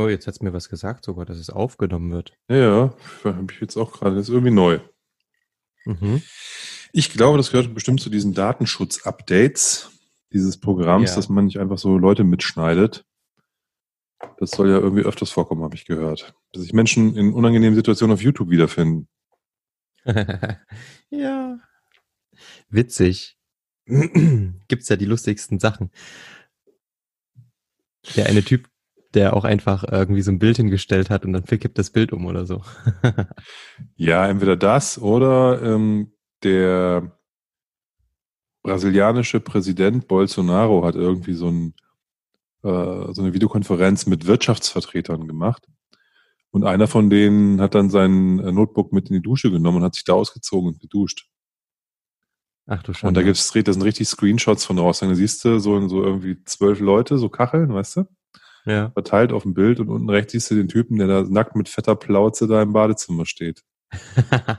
Oh, jetzt hat's mir was gesagt sogar, dass es aufgenommen wird. Ja, ja, habe ich jetzt auch gerade. Das ist irgendwie neu. Mhm. Ich glaube, das gehört bestimmt zu diesen Datenschutz-Updates dieses Programms, Ja. dass man nicht einfach so Leute mitschneidet. Das soll ja irgendwie öfters vorkommen, habe ich gehört. Dass sich Menschen in unangenehmen Situationen auf YouTube wiederfinden. ja. Witzig. Gibt's ja die lustigsten Sachen. Der eine Typ, der auch einfach irgendwie so ein Bild hingestellt hat und dann kippt das Bild um oder so. Ja, entweder das oder ähm, der brasilianische Präsident Bolsonaro hat irgendwie so, ein, äh, so eine Videokonferenz mit Wirtschaftsvertretern gemacht. Und einer von denen hat dann sein äh, Notebook mit in die Dusche genommen und hat sich da ausgezogen und geduscht. Ach du Und da gibt's, da sind richtig Screenshots von raus. Dann siehst du so, so irgendwie zwölf Leute, so Kacheln, weißt du, ja. verteilt auf dem Bild und unten rechts siehst du den Typen, der da nackt mit fetter Plauze da im Badezimmer steht.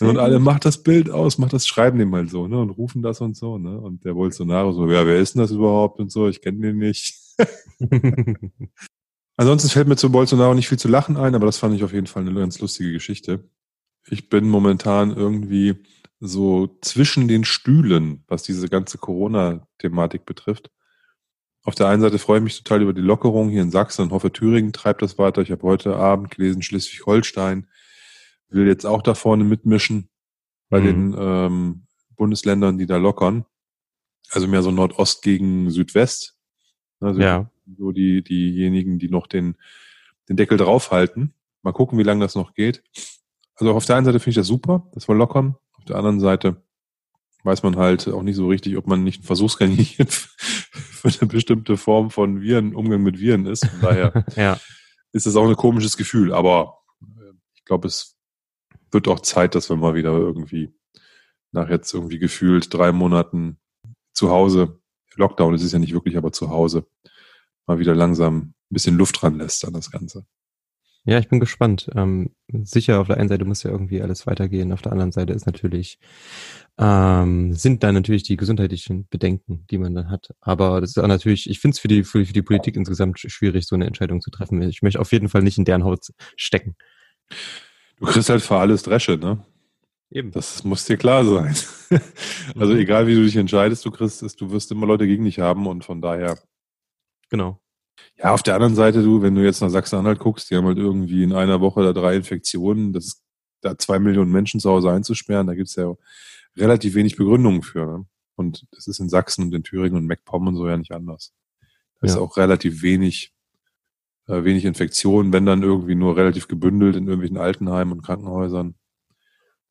Und alle, macht das Bild aus, macht das, schreiben dem mal so, ne, und rufen das und so, ne, und der Bolsonaro so, ja, wer ist denn das überhaupt und so, ich kenne den nicht. Ansonsten fällt mir zu Bolsonaro nicht viel zu lachen ein, aber das fand ich auf jeden Fall eine ganz lustige Geschichte. Ich bin momentan irgendwie so zwischen den Stühlen, was diese ganze Corona-Thematik betrifft. Auf der einen Seite freue ich mich total über die Lockerung hier in Sachsen und hoffe, Thüringen treibt das weiter. Ich habe heute Abend gelesen, Schleswig-Holstein will jetzt auch da vorne mitmischen bei Mhm. den ähm, Bundesländern, die da lockern. Also mehr so Nordost gegen Südwest. Also ja. so die, diejenigen, die noch den, den Deckel draufhalten. Mal gucken, wie lange das noch geht. Also auf der einen Seite finde ich das super, dass wir lockern. Auf der anderen Seite weiß man halt auch nicht so richtig, ob man nicht ein Versuchskaninchen für eine bestimmte Form von Viren, Umgang mit Viren ist. Von daher ja. ist das auch ein komisches Gefühl. Aber äh, ich glaube, es wird auch Zeit, dass wir mal wieder irgendwie nach jetzt irgendwie gefühlt drei Monaten zu Hause, Lockdown ist es ja nicht wirklich, aber zu Hause, mal wieder langsam ein bisschen Luft dran lässt an das Ganze. Ja, ich bin gespannt. Ähm, sicher, auf der einen Seite muss ja irgendwie alles weitergehen, auf der anderen Seite ist natürlich, ähm, sind da natürlich die gesundheitlichen Bedenken, die man dann hat. Aber das ist auch natürlich, ich finde es für die, für, die Politik insgesamt schwierig, so eine Entscheidung zu treffen. Ich möchte auf jeden Fall nicht in deren Haut stecken. Du kriegst halt für alles Dresche, ne? Eben. Das muss dir klar sein. also Mhm. egal wie du dich entscheidest, du kriegst es, du wirst immer Leute gegen dich haben und von daher Genau. Ja, auf der anderen Seite, du, wenn du jetzt nach Sachsen-Anhalt guckst, die haben halt irgendwie in einer Woche da drei Infektionen, das ist da zwei Millionen Menschen zu Hause einzusperren, da gibt's ja relativ wenig Begründungen für. Ne? Und das ist in Sachsen und in Thüringen und MacPom und so ja nicht anders. Da ist Ja. auch relativ wenig, äh, wenig Infektionen, wenn dann irgendwie nur relativ gebündelt in irgendwelchen Altenheimen und Krankenhäusern.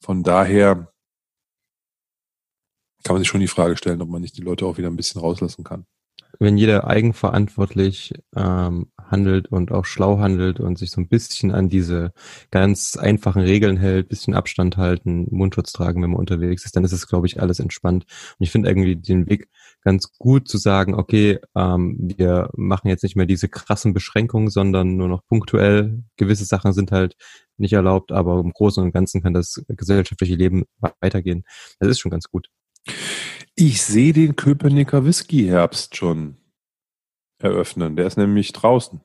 Von daher kann man sich schon die Frage stellen, ob man nicht die Leute auch wieder ein bisschen rauslassen kann. Wenn jeder eigenverantwortlich ähm, handelt und auch schlau handelt und sich so ein bisschen an diese ganz einfachen Regeln hält, bisschen Abstand halten, Mundschutz tragen, wenn man unterwegs ist, dann ist es, glaube ich, alles entspannt. Und ich finde irgendwie den Weg ganz gut zu sagen, okay, ähm, wir machen jetzt nicht mehr diese krassen Beschränkungen, sondern nur noch punktuell. Gewisse Sachen sind halt nicht erlaubt, aber im Großen und Ganzen kann das gesellschaftliche Leben weitergehen. Das ist schon ganz gut. Ich sehe den Köpenicker Whisky-Herbst schon eröffnen. Der ist nämlich draußen.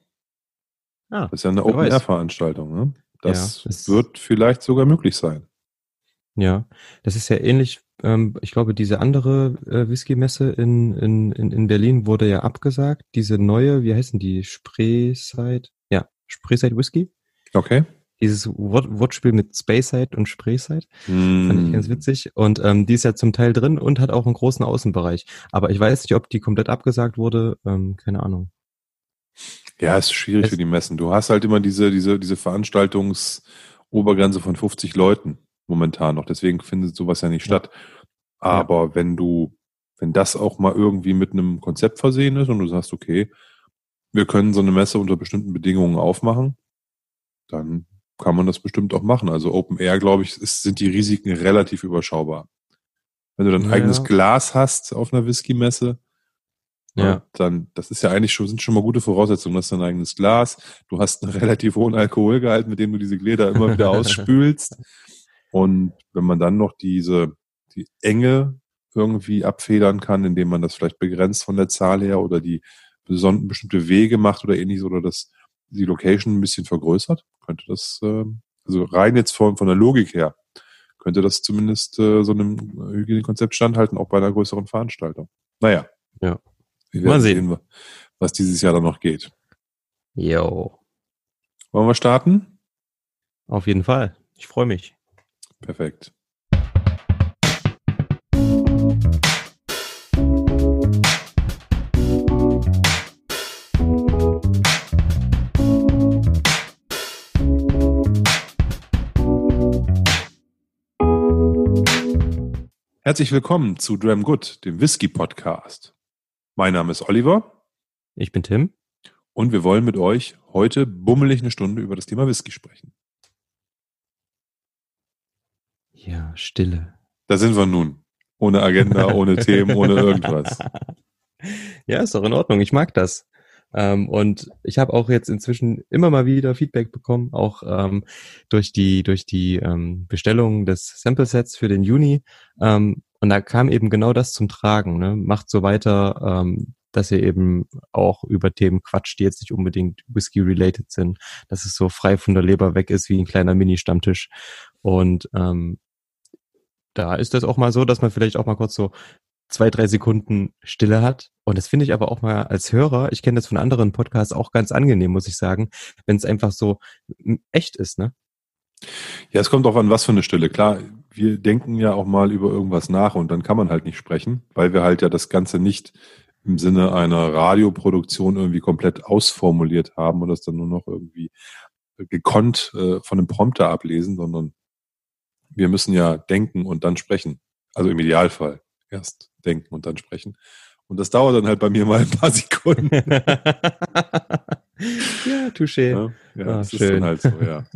Ah, Das ist ja eine. Open-Air-Veranstaltung. Ne? Das, Ja, das- wird vielleicht sogar möglich sein. Ja, das ist ja ähnlich. Ähm, ich glaube, diese andere äh, Whisky-Messe in, in, in, in Berlin wurde ja abgesagt. Diese neue, wie heißen die? Spreeside? Ja, Spreeside Whisky. Okay. Dieses Wort, Wortspiel mit Speyside und Spreeside fand ich ganz Hm. witzig. Und ähm, die ist ja zum Teil drin und hat auch einen großen Außenbereich. Aber ich weiß nicht, ob die komplett abgesagt wurde. Ähm, keine Ahnung. Ja, ist schwierig Es- für die Messen. Du hast halt immer diese, diese, diese Veranstaltungsobergrenze von 50 Leuten momentan noch. Deswegen findet sowas ja nicht Ja. statt. Aber wenn du, wenn das auch mal irgendwie mit einem Konzept versehen ist und du sagst, okay, wir können so eine Messe unter bestimmten Bedingungen aufmachen, dann kann man das bestimmt auch machen. Also Open Air, glaube ich, ist, sind die Risiken relativ überschaubar. Wenn du dann ein Ja. eigenes Glas hast auf einer Whisky-Messe, Ja. dann, das ist ja eigentlich schon, sind schon mal gute Voraussetzungen. Du hast dein eigenes Glas, du hast einen relativ hohen Alkoholgehalt, mit dem du diese Gläser immer wieder ausspülst. Und wenn man dann noch diese, die Enge irgendwie abfedern kann, indem man das vielleicht begrenzt von der Zahl her oder die beson bestimmte Wege macht oder ähnliches oder das die Location ein bisschen vergrößert, könnte das, äh, also rein jetzt von, von der Logik her, könnte das zumindest äh, so einem Hygienekonzept standhalten, auch bei einer größeren Veranstaltung. Naja. Ja. Wir werden Mal sehen. sehen, was dieses Jahr dann noch geht. Jo. Wollen wir starten? Auf jeden Fall. Ich freue mich. Perfekt. Herzlich willkommen zu Dram Good, dem Whisky Podcast. Mein Name ist Oliver. Ich bin Tim. Und wir wollen mit euch heute bummelig eine Stunde über das Thema Whisky sprechen. Ja, Stille. Da sind wir nun. Ohne Agenda, ohne Themen, ohne irgendwas. Ja, ist doch in Ordnung. Ich mag das. Ähm, und ich habe auch jetzt inzwischen immer mal wieder Feedback bekommen, auch ähm, durch die durch die ähm, Bestellung des Sample Sets für den Juni. Ähm, und da kam eben genau das zum Tragen. Ne? Macht so weiter, ähm, dass ihr eben auch über Themen quatscht, die jetzt nicht unbedingt Whisky-related sind, dass es so frei von der Leber weg ist wie ein kleiner Mini-Stammtisch. Und ähm, da ist das auch mal so, dass man vielleicht auch mal kurz so zwei, drei Sekunden Stille hat. Und das finde ich aber auch mal als Hörer, ich kenne das von anderen Podcasts auch ganz angenehm, muss ich sagen, wenn es einfach so echt ist, ne? Ja, es kommt auch an, was für eine Stille. Klar, wir denken ja auch mal über irgendwas nach und dann kann man halt nicht sprechen, weil wir halt ja das Ganze nicht im Sinne einer Radioproduktion irgendwie komplett ausformuliert haben und das dann nur noch irgendwie gekonnt äh, von einem Prompter ablesen, sondern wir müssen ja denken und dann sprechen. Also im Idealfall erst denken und dann sprechen. Und das dauert dann halt bei mir mal ein paar Sekunden. ja, touché. Ja, ja ah, das schön. ist dann halt so, ja.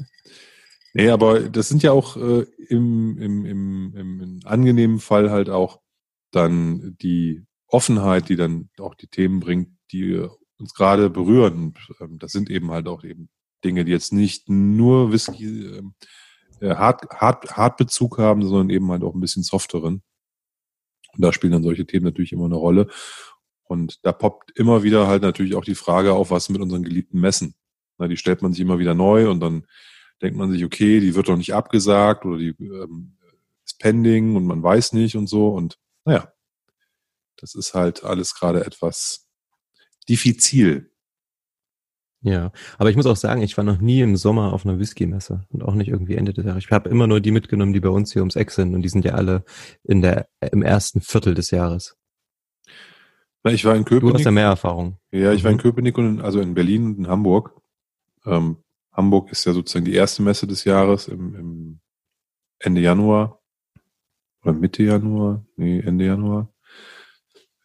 Nee, aber das sind ja auch äh, im, im, im, im angenehmen Fall halt auch dann die Offenheit, die dann auch die Themen bringt, die uns gerade berühren. Ähm, das sind eben halt auch eben Dinge, die jetzt nicht nur Whisky ähm, äh, hart, hart, hart Bezug haben, sondern eben halt auch ein bisschen softeren. Und da spielen dann solche Themen natürlich immer eine Rolle. Und da poppt immer wieder halt natürlich auch die Frage auf, was mit unseren geliebten Messen. Na, die stellt man sich immer wieder neu und dann denkt man sich, okay, die wird doch nicht abgesagt oder die ähm, ist pending und man weiß nicht und so. Und naja, das ist halt alles gerade etwas diffizil. Ja, aber ich muss auch sagen, ich war noch nie im Sommer auf einer Whisky-Messe und auch nicht irgendwie Ende des Jahres. Ich habe immer nur die mitgenommen, die bei uns hier ums Eck sind und die sind ja alle in der im ersten Viertel des Jahres. Na, ich war in Köpenick. Du hast ja mehr Erfahrung. Ja, ich war in mhm. Köpenick und in, also in Berlin und in Hamburg. Ähm, Hamburg ist ja sozusagen die erste Messe des Jahres im, im Ende Januar oder Mitte Januar, nee, Ende Januar.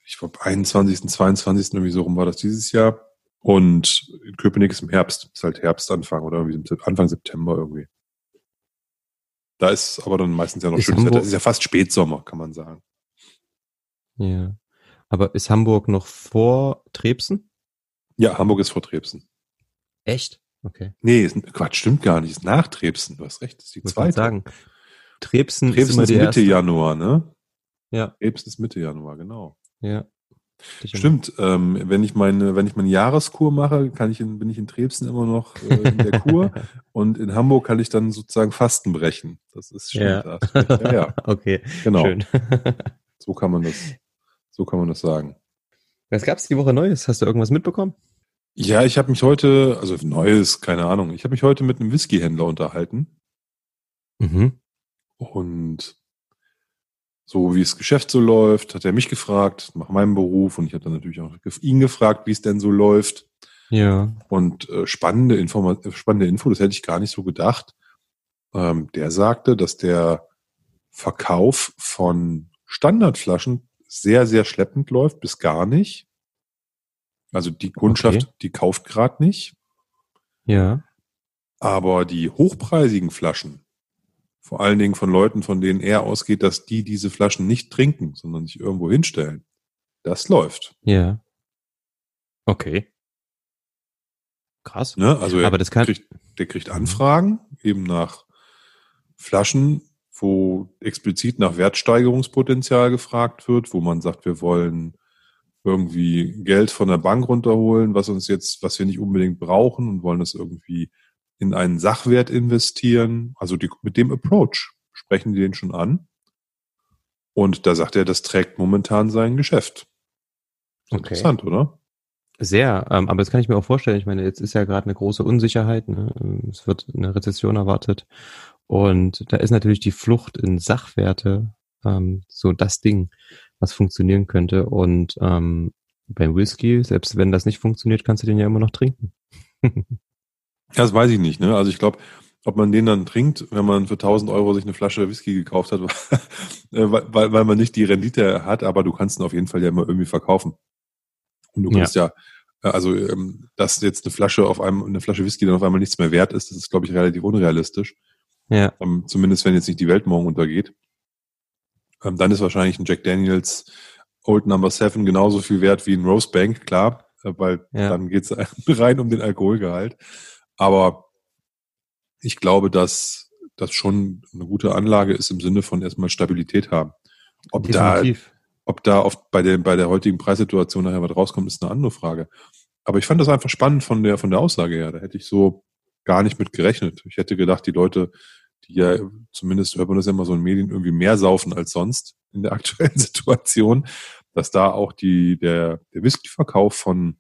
Ich glaube 21., 22. irgendwie so rum war das dieses Jahr. Und in Köpenick ist im Herbst, ist halt Herbstanfang oder irgendwie Anfang September irgendwie. Da ist aber dann meistens ja noch ist schönes Wetter. Das ist ja fast Spätsommer, kann man sagen. Ja. Aber ist Hamburg noch vor Trebsen? Ja, Hamburg ist vor Trebsen. Echt? Okay. Nee, ist, Quatsch, stimmt gar nicht. Ist nach Trebsen. Du hast recht, ist die Muss zweite. sagen. Trebsen, Trebsen ist, ist Mitte erste. Januar, ne? Ja. Trebsen ist Mitte Januar, genau. Ja. Stimmt, ähm, wenn ich meine, wenn ich meine Jahreskur mache, kann ich in, bin ich in Trebsen immer noch äh, in der Kur und in Hamburg kann ich dann sozusagen Fasten brechen. Das ist schön. Ja. ja, ja. okay. Genau. Schön. so kann man das, so kann man das sagen. Was gab's die Woche Neues? Hast du irgendwas mitbekommen? Ja, ich habe mich heute, also Neues, keine Ahnung, ich habe mich heute mit einem Whiskyhändler unterhalten. Mhm. Und so wie das Geschäft so läuft, hat er mich gefragt nach meinem Beruf und ich habe dann natürlich auch ihn gefragt, wie es denn so läuft. Ja. Und äh, spannende, Informa spannende Info, das hätte ich gar nicht so gedacht. Ähm, der sagte, dass der Verkauf von Standardflaschen sehr, sehr schleppend läuft, bis gar nicht. Also die Kundschaft, okay. die kauft gerade nicht. Ja. Aber die hochpreisigen Flaschen, vor allen Dingen von Leuten, von denen er ausgeht, dass die diese Flaschen nicht trinken, sondern sich irgendwo hinstellen. Das läuft. Ja. Okay. Krass. Ne? Also er Aber das kann kriegt, der kriegt Anfragen eben nach Flaschen, wo explizit nach Wertsteigerungspotenzial gefragt wird, wo man sagt, wir wollen irgendwie Geld von der Bank runterholen, was uns jetzt, was wir nicht unbedingt brauchen und wollen das irgendwie in einen Sachwert investieren. Also die, mit dem Approach sprechen die den schon an. Und da sagt er, das trägt momentan sein Geschäft. Okay. Interessant, oder? Sehr, ähm, aber das kann ich mir auch vorstellen. Ich meine, jetzt ist ja gerade eine große Unsicherheit. Ne? Es wird eine Rezession erwartet. Und da ist natürlich die Flucht in Sachwerte ähm, so das Ding, was funktionieren könnte. Und ähm, beim Whisky, selbst wenn das nicht funktioniert, kannst du den ja immer noch trinken. das weiß ich nicht. Ne? Also ich glaube, ob man den dann trinkt, wenn man für 1000 Euro sich eine Flasche Whisky gekauft hat, äh, weil, weil man nicht die Rendite hat, aber du kannst ihn auf jeden Fall ja immer irgendwie verkaufen. Und du kannst ja, ja äh, also ähm, dass jetzt eine Flasche auf einem, eine Flasche Whisky dann auf einmal nichts mehr wert ist, das ist, glaube ich, relativ unrealistisch. Ja. Ähm, zumindest wenn jetzt nicht die Welt morgen untergeht. Ähm, dann ist wahrscheinlich ein Jack Daniels Old Number Seven genauso viel wert wie ein Rosebank, klar, äh, weil ja. dann geht es rein um den Alkoholgehalt. Aber ich glaube, dass das schon eine gute Anlage ist im Sinne von erstmal Stabilität haben. Ob Definitiv. da, ob da oft bei der, bei der heutigen Preissituation nachher was rauskommt, ist eine andere Frage. Aber ich fand das einfach spannend von der, von der Aussage her. Da hätte ich so gar nicht mit gerechnet. Ich hätte gedacht, die Leute, die ja zumindest hört man das ja immer so in Medien irgendwie mehr saufen als sonst in der aktuellen Situation, dass da auch die, der, der Whisky-Verkauf von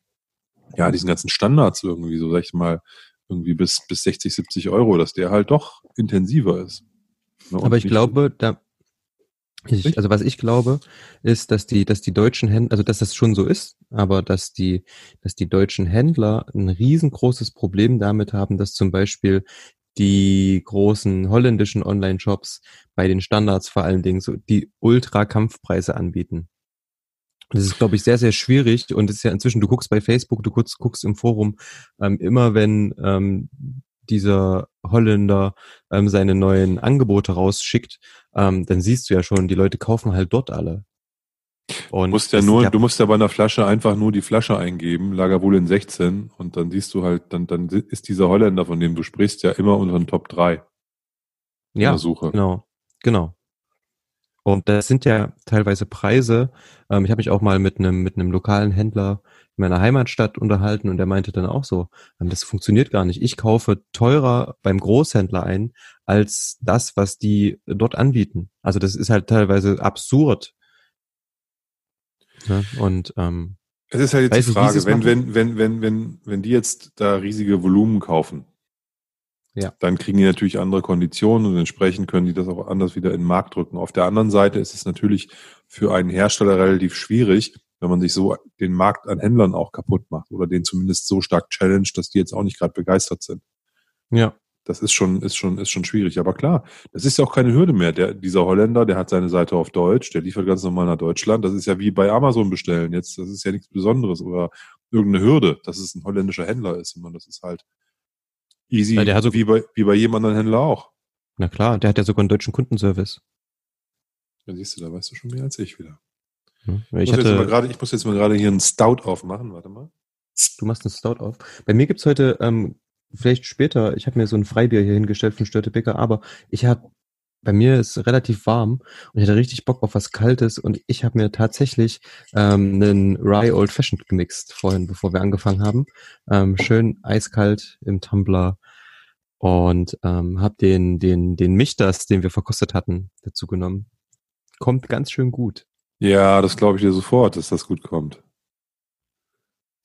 ja, diesen ganzen Standards irgendwie, so sag ich mal, irgendwie bis, bis 60, 70 Euro, dass der halt doch intensiver ist. Ne? Aber ich glaube, da, ich, also was ich glaube, ist, dass die, dass die deutschen Händler, also dass das schon so ist, aber dass die, dass die deutschen Händler ein riesengroßes Problem damit haben, dass zum Beispiel die großen holländischen Online-Shops bei den Standards vor allen Dingen so die Ultra-Kampfpreise anbieten. Das ist, glaube ich, sehr, sehr schwierig und es ist ja inzwischen, du guckst bei Facebook, du guckst, guckst im Forum, ähm, immer wenn ähm, dieser Holländer ähm, seine neuen Angebote rausschickt, ähm, dann siehst du ja schon, die Leute kaufen halt dort alle. Und du musst ja nur, du musst ja bei einer Flasche einfach nur die Flasche eingeben, Lagerwohl 16, und dann siehst du halt, dann, dann ist dieser Holländer, von dem du sprichst, ja immer unter den Top 3. Ja, Suche. genau, genau. Und das sind ja teilweise Preise. Ähm, ich habe mich auch mal mit einem mit einem lokalen Händler in meiner Heimatstadt unterhalten und der meinte dann auch so, ähm, das funktioniert gar nicht. Ich kaufe teurer beim Großhändler ein als das, was die dort anbieten. Also das ist halt teilweise absurd. Ja, und ähm, es ist halt jetzt die Frage, wenn, wenn, wenn, wenn, wenn, wenn die jetzt da riesige Volumen kaufen, ja. Dann kriegen die natürlich andere Konditionen und entsprechend können die das auch anders wieder in den Markt drücken. Auf der anderen Seite ist es natürlich für einen Hersteller relativ schwierig, wenn man sich so den Markt an Händlern auch kaputt macht oder den zumindest so stark challenge, dass die jetzt auch nicht gerade begeistert sind. Ja. Das ist schon, ist schon, ist schon schwierig. Aber klar, das ist ja auch keine Hürde mehr. Der, dieser Holländer, der hat seine Seite auf Deutsch, der liefert ganz normal nach Deutschland. Das ist ja wie bei Amazon bestellen. Jetzt, das ist ja nichts Besonderes oder irgendeine Hürde, dass es ein holländischer Händler ist, sondern das ist halt Easy, ja, der hat so, wie, bei, wie bei jedem anderen Händler auch. Na klar, der hat ja sogar einen deutschen Kundenservice. Dann siehst du, da weißt du schon mehr als ich wieder. Hm, ich, muss hatte, grade, ich muss jetzt mal gerade hier einen Stout aufmachen, warte mal. Du machst einen Stout auf. Bei mir gibt's heute, ähm, vielleicht später, ich habe mir so ein Freibier hier hingestellt von Störte Bäcker, aber ich habe bei mir ist relativ warm und ich hatte richtig Bock auf was Kaltes und ich habe mir tatsächlich ähm, einen Rye Old Fashioned gemixt vorhin, bevor wir angefangen haben. Ähm, schön eiskalt im Tumbler und ähm, habe den den den Michters, den wir verkostet hatten, dazu genommen. Kommt ganz schön gut. Ja, das glaube ich dir sofort, dass das gut kommt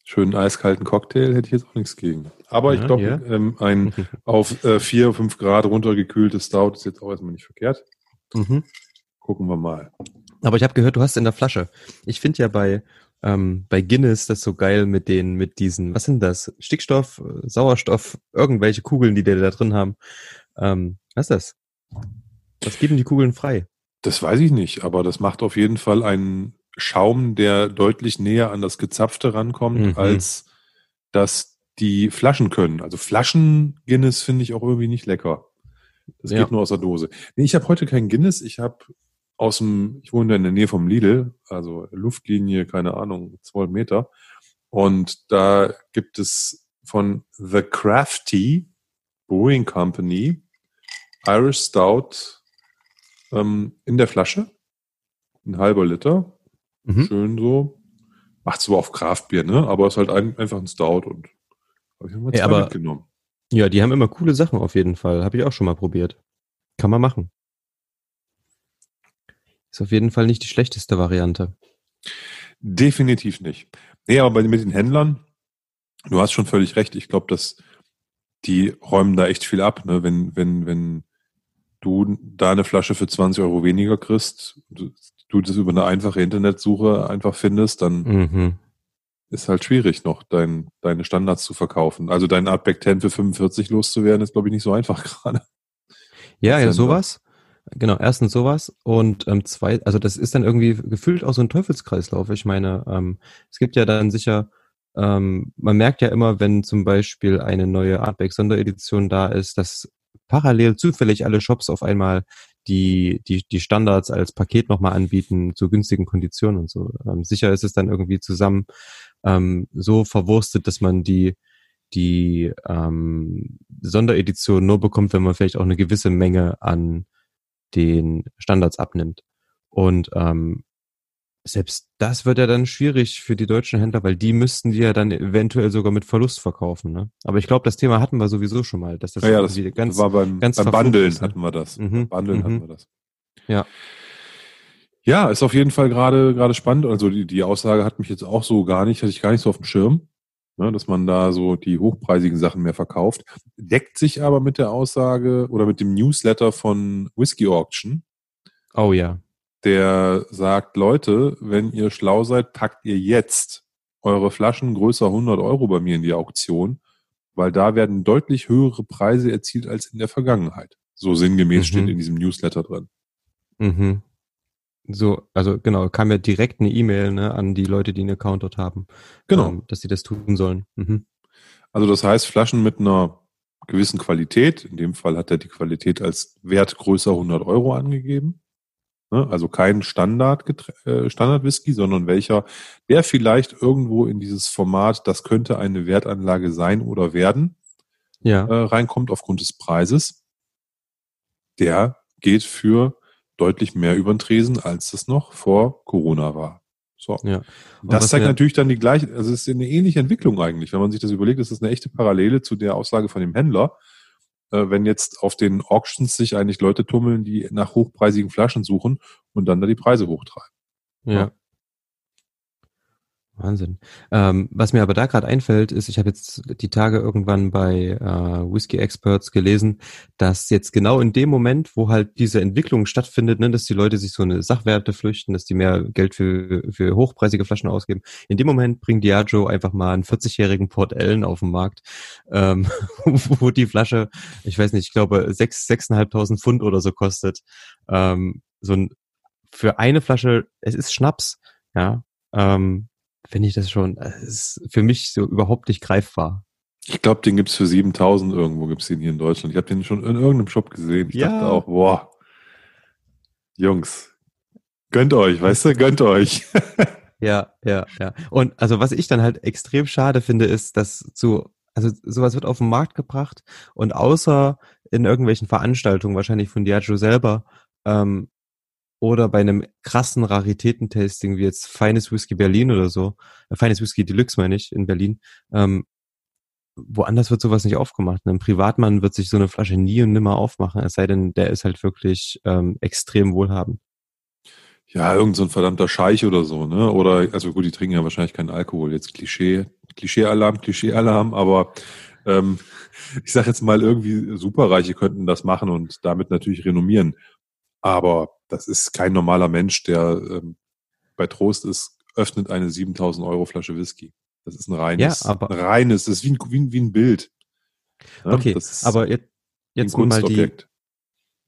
schönen eiskalten Cocktail hätte ich jetzt auch nichts gegen. Aber ja, ich glaube, ja. ähm, ein auf äh, 4, 5 Grad runtergekühltes Stout ist jetzt auch erstmal nicht verkehrt. Mhm. Gucken wir mal. Aber ich habe gehört, du hast in der Flasche. Ich finde ja bei, ähm, bei Guinness das so geil mit den, mit diesen, was sind das? Stickstoff, Sauerstoff, irgendwelche Kugeln, die die da drin haben. Ähm, was ist das? Was geben die Kugeln frei? Das weiß ich nicht, aber das macht auf jeden Fall einen Schaum, der deutlich näher an das Gezapfte rankommt, mhm. als dass die Flaschen können. Also Flaschen Guinness finde ich auch irgendwie nicht lecker. Das ja. geht nur aus der Dose. Nee, ich habe heute kein Guinness. Ich habe aus dem, ich wohne in der Nähe vom Lidl, also Luftlinie, keine Ahnung, 12 Meter. Und da gibt es von The Crafty Brewing Company Irish Stout ähm, in der Flasche. Ein halber Liter. Mhm. Schön so. Macht zwar auf Kraftbier, ne? Aber ist halt ein, einfach ein Stout und habe ich mal zwei aber, mitgenommen. Ja, die haben immer coole Sachen auf jeden Fall. Habe ich auch schon mal probiert. Kann man machen. Ist auf jeden Fall nicht die schlechteste Variante. Definitiv nicht. Nee, aber mit den Händlern, du hast schon völlig recht. Ich glaube, dass die räumen da echt viel ab, ne? Wenn, wenn, wenn du da eine Flasche für 20 Euro weniger kriegst, du, du das über eine einfache Internetsuche einfach findest, dann mhm. ist halt schwierig noch, dein, deine Standards zu verkaufen. Also dein Artback 10 für 45 loszuwerden, ist, glaube ich, nicht so einfach gerade. Ja, ja, sowas. Genau, erstens sowas und ähm, zwei, also das ist dann irgendwie gefühlt auch so ein Teufelskreislauf. Ich meine, ähm, es gibt ja dann sicher, ähm, man merkt ja immer, wenn zum Beispiel eine neue Artback-Sonderedition da ist, dass parallel zufällig alle Shops auf einmal die, die, die Standards als Paket nochmal anbieten zu günstigen Konditionen und so. Ähm, sicher ist es dann irgendwie zusammen ähm, so verwurstet, dass man die, die ähm, Sonderedition nur bekommt, wenn man vielleicht auch eine gewisse Menge an den Standards abnimmt. Und ähm, selbst das wird ja dann schwierig für die deutschen Händler, weil die müssten die ja dann eventuell sogar mit Verlust verkaufen. Ne? Aber ich glaube, das Thema hatten wir sowieso schon mal. Dass das ja, ja das ganz, war beim, ganz beim Bundeln ist, ne? hatten wir das. Mhm. Beim Bundeln mhm. hatten wir das. Ja. Ja, ist auf jeden Fall gerade gerade spannend. Also die, die Aussage hat mich jetzt auch so gar nicht, hatte ich gar nicht so auf dem Schirm, ne, dass man da so die hochpreisigen Sachen mehr verkauft. Deckt sich aber mit der Aussage oder mit dem Newsletter von Whiskey Auction. Oh ja der sagt, Leute, wenn ihr schlau seid, packt ihr jetzt eure Flaschen größer 100 Euro bei mir in die Auktion, weil da werden deutlich höhere Preise erzielt als in der Vergangenheit. So sinngemäß mhm. steht in diesem Newsletter drin. Mhm. So, also genau, kam ja direkt eine E-Mail ne, an die Leute, die einen Account dort haben. Genau. Ähm, dass sie das tun sollen. Mhm. Also das heißt, Flaschen mit einer gewissen Qualität, in dem Fall hat er die Qualität als Wert größer 100 Euro angegeben. Ne? Also kein Standard, äh, Standard Whisky, sondern welcher, der vielleicht irgendwo in dieses Format, das könnte eine Wertanlage sein oder werden, ja. äh, reinkommt aufgrund des Preises. Der geht für deutlich mehr über den Tresen, als es noch vor Corona war. So. Ja. Das zeigt natürlich dann die gleiche, also es ist eine ähnliche Entwicklung eigentlich. Wenn man sich das überlegt, ist das eine echte Parallele zu der Aussage von dem Händler äh, wenn jetzt auf den Auctions sich eigentlich Leute tummeln, die nach hochpreisigen Flaschen suchen und dann da die Preise hochtreiben. Ja. ja. Wahnsinn. Ähm, was mir aber da gerade einfällt, ist, ich habe jetzt die Tage irgendwann bei äh, Whiskey Experts gelesen, dass jetzt genau in dem Moment, wo halt diese Entwicklung stattfindet, ne, dass die Leute sich so eine Sachwerte flüchten, dass die mehr Geld für, für hochpreisige Flaschen ausgeben, in dem Moment bringt Diageo einfach mal einen 40-jährigen Port Ellen auf den Markt, ähm, wo die Flasche, ich weiß nicht, ich glaube sechs, sechseinhalbtausend Pfund oder so kostet. Ähm, so ein für eine Flasche, es ist Schnaps, ja, ähm, finde ich das schon, das ist für mich so überhaupt nicht greifbar. Ich glaube, den gibt's für 7000 irgendwo, gibt's den hier in Deutschland. Ich habe den schon in irgendeinem Shop gesehen. Ich ja. dachte auch, boah, Jungs, gönnt euch, weißt du, gönnt euch. ja, ja, ja. Und also was ich dann halt extrem schade finde, ist, dass so, also sowas wird auf den Markt gebracht und außer in irgendwelchen Veranstaltungen, wahrscheinlich von Diageo selber, ähm, oder bei einem krassen Raritätentasting wie jetzt Feines Whisky Berlin oder so, äh, Feines Whisky Deluxe meine ich in Berlin, ähm, woanders wird sowas nicht aufgemacht. Ein Privatmann wird sich so eine Flasche nie und nimmer aufmachen, es sei denn, der ist halt wirklich ähm, extrem wohlhabend. Ja, irgend so ein verdammter Scheich oder so, ne? Oder, also gut, die trinken ja wahrscheinlich keinen Alkohol. Jetzt Klischee, Klischee-Alarm, Klischee-Alarm, aber ähm, ich sag jetzt mal, irgendwie Superreiche könnten das machen und damit natürlich renommieren. Aber das ist kein normaler Mensch, der ähm, bei Trost ist, öffnet eine 7000 Euro Flasche Whisky. Das ist ein reines, ja, aber, ein reines, das ist wie ein, wie, wie ein Bild. Ja, okay, aber jetzt, jetzt mal die,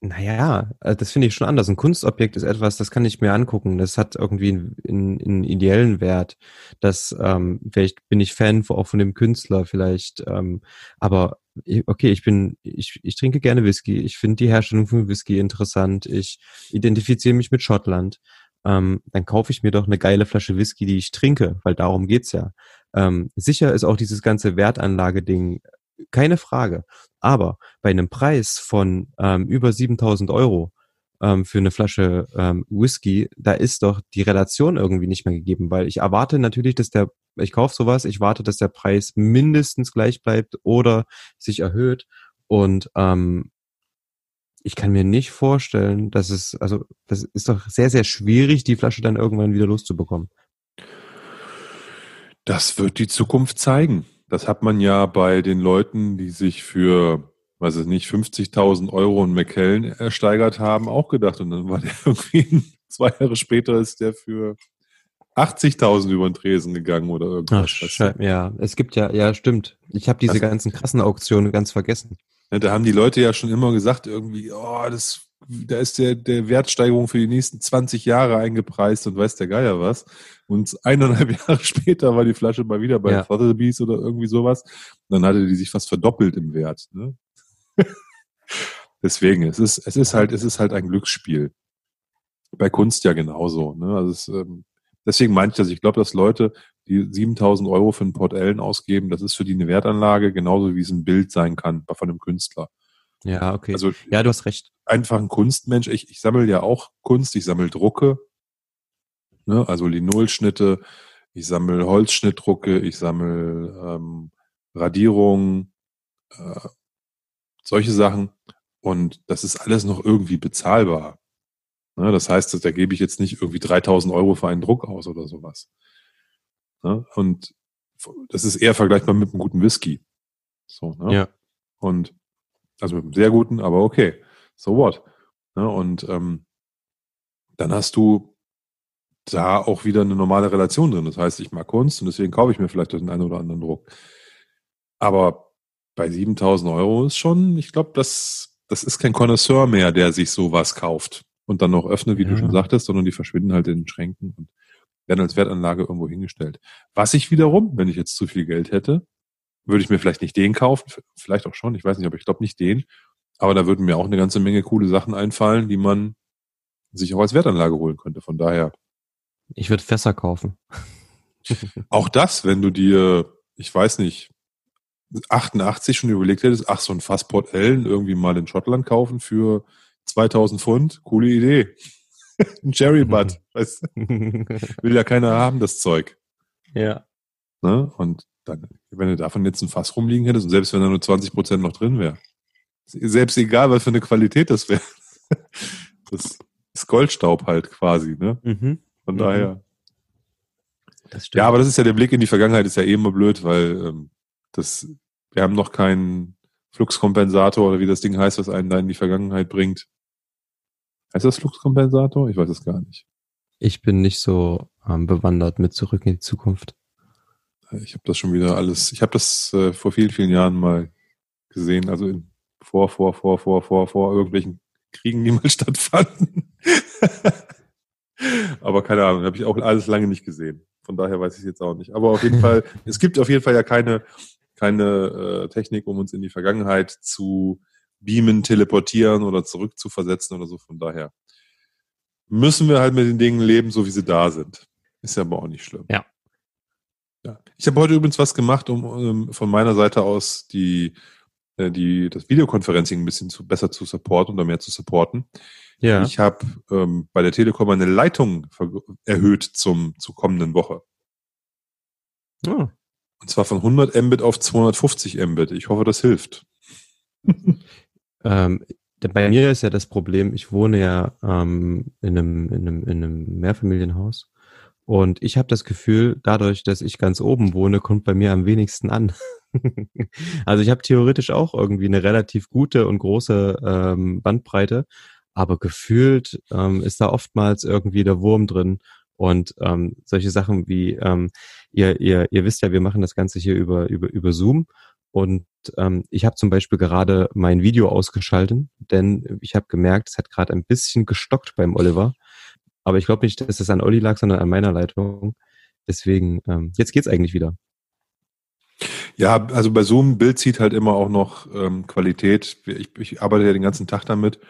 naja, äh, das finde ich schon anders. Ein Kunstobjekt ist etwas, das kann ich mir angucken. Das hat irgendwie einen, einen, ideellen Wert. Das, ähm, vielleicht bin ich Fan auch von dem Künstler, vielleicht, ähm, aber okay, ich bin, ich, ich trinke gerne Whisky. Ich finde die Herstellung von Whisky interessant. Ich identifiziere mich mit Schottland. Ähm, dann kaufe ich mir doch eine geile Flasche Whisky, die ich trinke, weil darum geht's ja. Ähm, sicher ist auch dieses ganze Wertanlage-Ding keine Frage. Aber bei einem Preis von ähm, über 7000 Euro ähm, für eine Flasche ähm, Whisky, da ist doch die Relation irgendwie nicht mehr gegeben, weil ich erwarte natürlich, dass der, ich kaufe sowas, ich warte, dass der Preis mindestens gleich bleibt oder sich erhöht und ähm, ich kann mir nicht vorstellen, dass es, also das ist doch sehr, sehr schwierig, die Flasche dann irgendwann wieder loszubekommen. Das wird die Zukunft zeigen. Das hat man ja bei den Leuten, die sich für, weiß ich nicht, 50.000 Euro in McKellen ersteigert haben, auch gedacht. Und dann war der irgendwie zwei Jahre später ist der für 80.000 über den Tresen gegangen oder irgendwas. Ach, ja, es gibt ja, ja, stimmt. Ich habe diese also, ganzen Kassenauktionen ganz vergessen. Ja, da haben die Leute ja schon immer gesagt, irgendwie, oh, das, da ist der, der Wertsteigerung für die nächsten 20 Jahre eingepreist und weiß der Geier was. Und eineinhalb Jahre später war die Flasche mal wieder bei ja. Sotheby's oder irgendwie sowas. Und dann hatte die sich fast verdoppelt im Wert. Ne? Deswegen, es ist, es ist halt, es ist halt ein Glücksspiel. Bei Kunst ja genauso. Ne? Also es, ähm, deswegen meinte ich das. Ich glaube, dass Leute, die 7000 Euro für ein Port Ellen ausgeben, das ist für die eine Wertanlage, genauso wie es ein Bild sein kann von einem Künstler. Ja, okay. Also, ja, du hast recht. Einfach ein Kunstmensch. Ich, ich sammle ja auch Kunst, ich sammle Drucke, ne? also Linolschnitte, ich sammle Holzschnittdrucke, ich sammle ähm, Radierungen, äh, solche Sachen. Und das ist alles noch irgendwie bezahlbar. Ne? Das heißt, da gebe ich jetzt nicht irgendwie 3000 Euro für einen Druck aus oder sowas. Ne? Und das ist eher vergleichbar mit einem guten Whisky. So, ne? Ja. Und also mit einem sehr guten, aber okay. So what? Ne? Und ähm, dann hast du da auch wieder eine normale Relation drin. Das heißt, ich mag Kunst und deswegen kaufe ich mir vielleicht den einen oder anderen Druck. Aber bei 7000 Euro ist schon, ich glaube, das, das ist kein Connoisseur mehr, der sich sowas kauft und dann noch öffnet, wie ja. du schon sagtest, sondern die verschwinden halt in den Schränken und werden als Wertanlage irgendwo hingestellt. Was ich wiederum, wenn ich jetzt zu viel Geld hätte, würde ich mir vielleicht nicht den kaufen, vielleicht auch schon, ich weiß nicht, aber ich glaube nicht den. Aber da würden mir auch eine ganze Menge coole Sachen einfallen, die man sich auch als Wertanlage holen könnte. Von daher. Ich würde Fässer kaufen. auch das, wenn du dir, ich weiß nicht, 88 schon überlegt hättest, ach, so ein Fassport Ellen irgendwie mal in Schottland kaufen für 2000 Pfund, coole Idee. ein Cherry Butt. Weißt, will ja keiner haben, das Zeug. Ja. Ne? Und dann, wenn du davon jetzt ein Fass rumliegen hättest und selbst wenn da nur 20 Prozent noch drin wäre, selbst egal, was für eine Qualität das wäre, das ist Goldstaub halt quasi, ne? Mhm. Von mhm. daher. Ja, aber das ist ja der Blick in die Vergangenheit, ist ja eh immer blöd, weil ähm, das, wir haben noch keinen Fluxkompensator oder wie das Ding heißt, was einen da in die Vergangenheit bringt. Heißt das Fluxkompensator? Ich weiß es gar nicht. Ich bin nicht so ähm, bewandert mit Zurück in die Zukunft. Ich habe das schon wieder alles, ich habe das äh, vor vielen, vielen Jahren mal gesehen, also in, vor, vor, vor, vor, vor, vor irgendwelchen Kriegen, die mal stattfanden. Aber keine Ahnung, habe ich auch alles lange nicht gesehen. Von daher weiß ich jetzt auch nicht. Aber auf jeden Fall, es gibt auf jeden Fall ja keine, keine äh, Technik, um uns in die Vergangenheit zu beamen, teleportieren oder zurück zu versetzen oder so. Von daher müssen wir halt mit den Dingen leben, so wie sie da sind. Ist ja aber auch nicht schlimm. Ja. Ja. Ich habe heute übrigens was gemacht, um, um von meiner Seite aus die, äh, die, das Videokonferencing ein bisschen zu, besser zu supporten oder mehr zu supporten. Ja. Ich habe ähm, bei der Telekom eine Leitung erhöht zum, zur kommenden Woche. Oh. Und zwar von 100 Mbit auf 250 Mbit. Ich hoffe, das hilft. Ähm, bei mir ist ja das Problem, ich wohne ja ähm, in, einem, in, einem, in einem Mehrfamilienhaus und ich habe das Gefühl, dadurch, dass ich ganz oben wohne, kommt bei mir am wenigsten an. also ich habe theoretisch auch irgendwie eine relativ gute und große ähm, Bandbreite, aber gefühlt ähm, ist da oftmals irgendwie der Wurm drin. Und ähm, solche Sachen wie, ähm, ihr, ihr, ihr wisst ja, wir machen das Ganze hier über, über, über Zoom und ähm, ich habe zum Beispiel gerade mein Video ausgeschaltet, denn ich habe gemerkt, es hat gerade ein bisschen gestockt beim Oliver. Aber ich glaube nicht, dass es an Olli lag, sondern an meiner Leitung. Deswegen, ähm, jetzt geht's eigentlich wieder. Ja, also bei Zoom, Bild zieht halt immer auch noch ähm, Qualität. Ich, ich arbeite ja den ganzen Tag damit.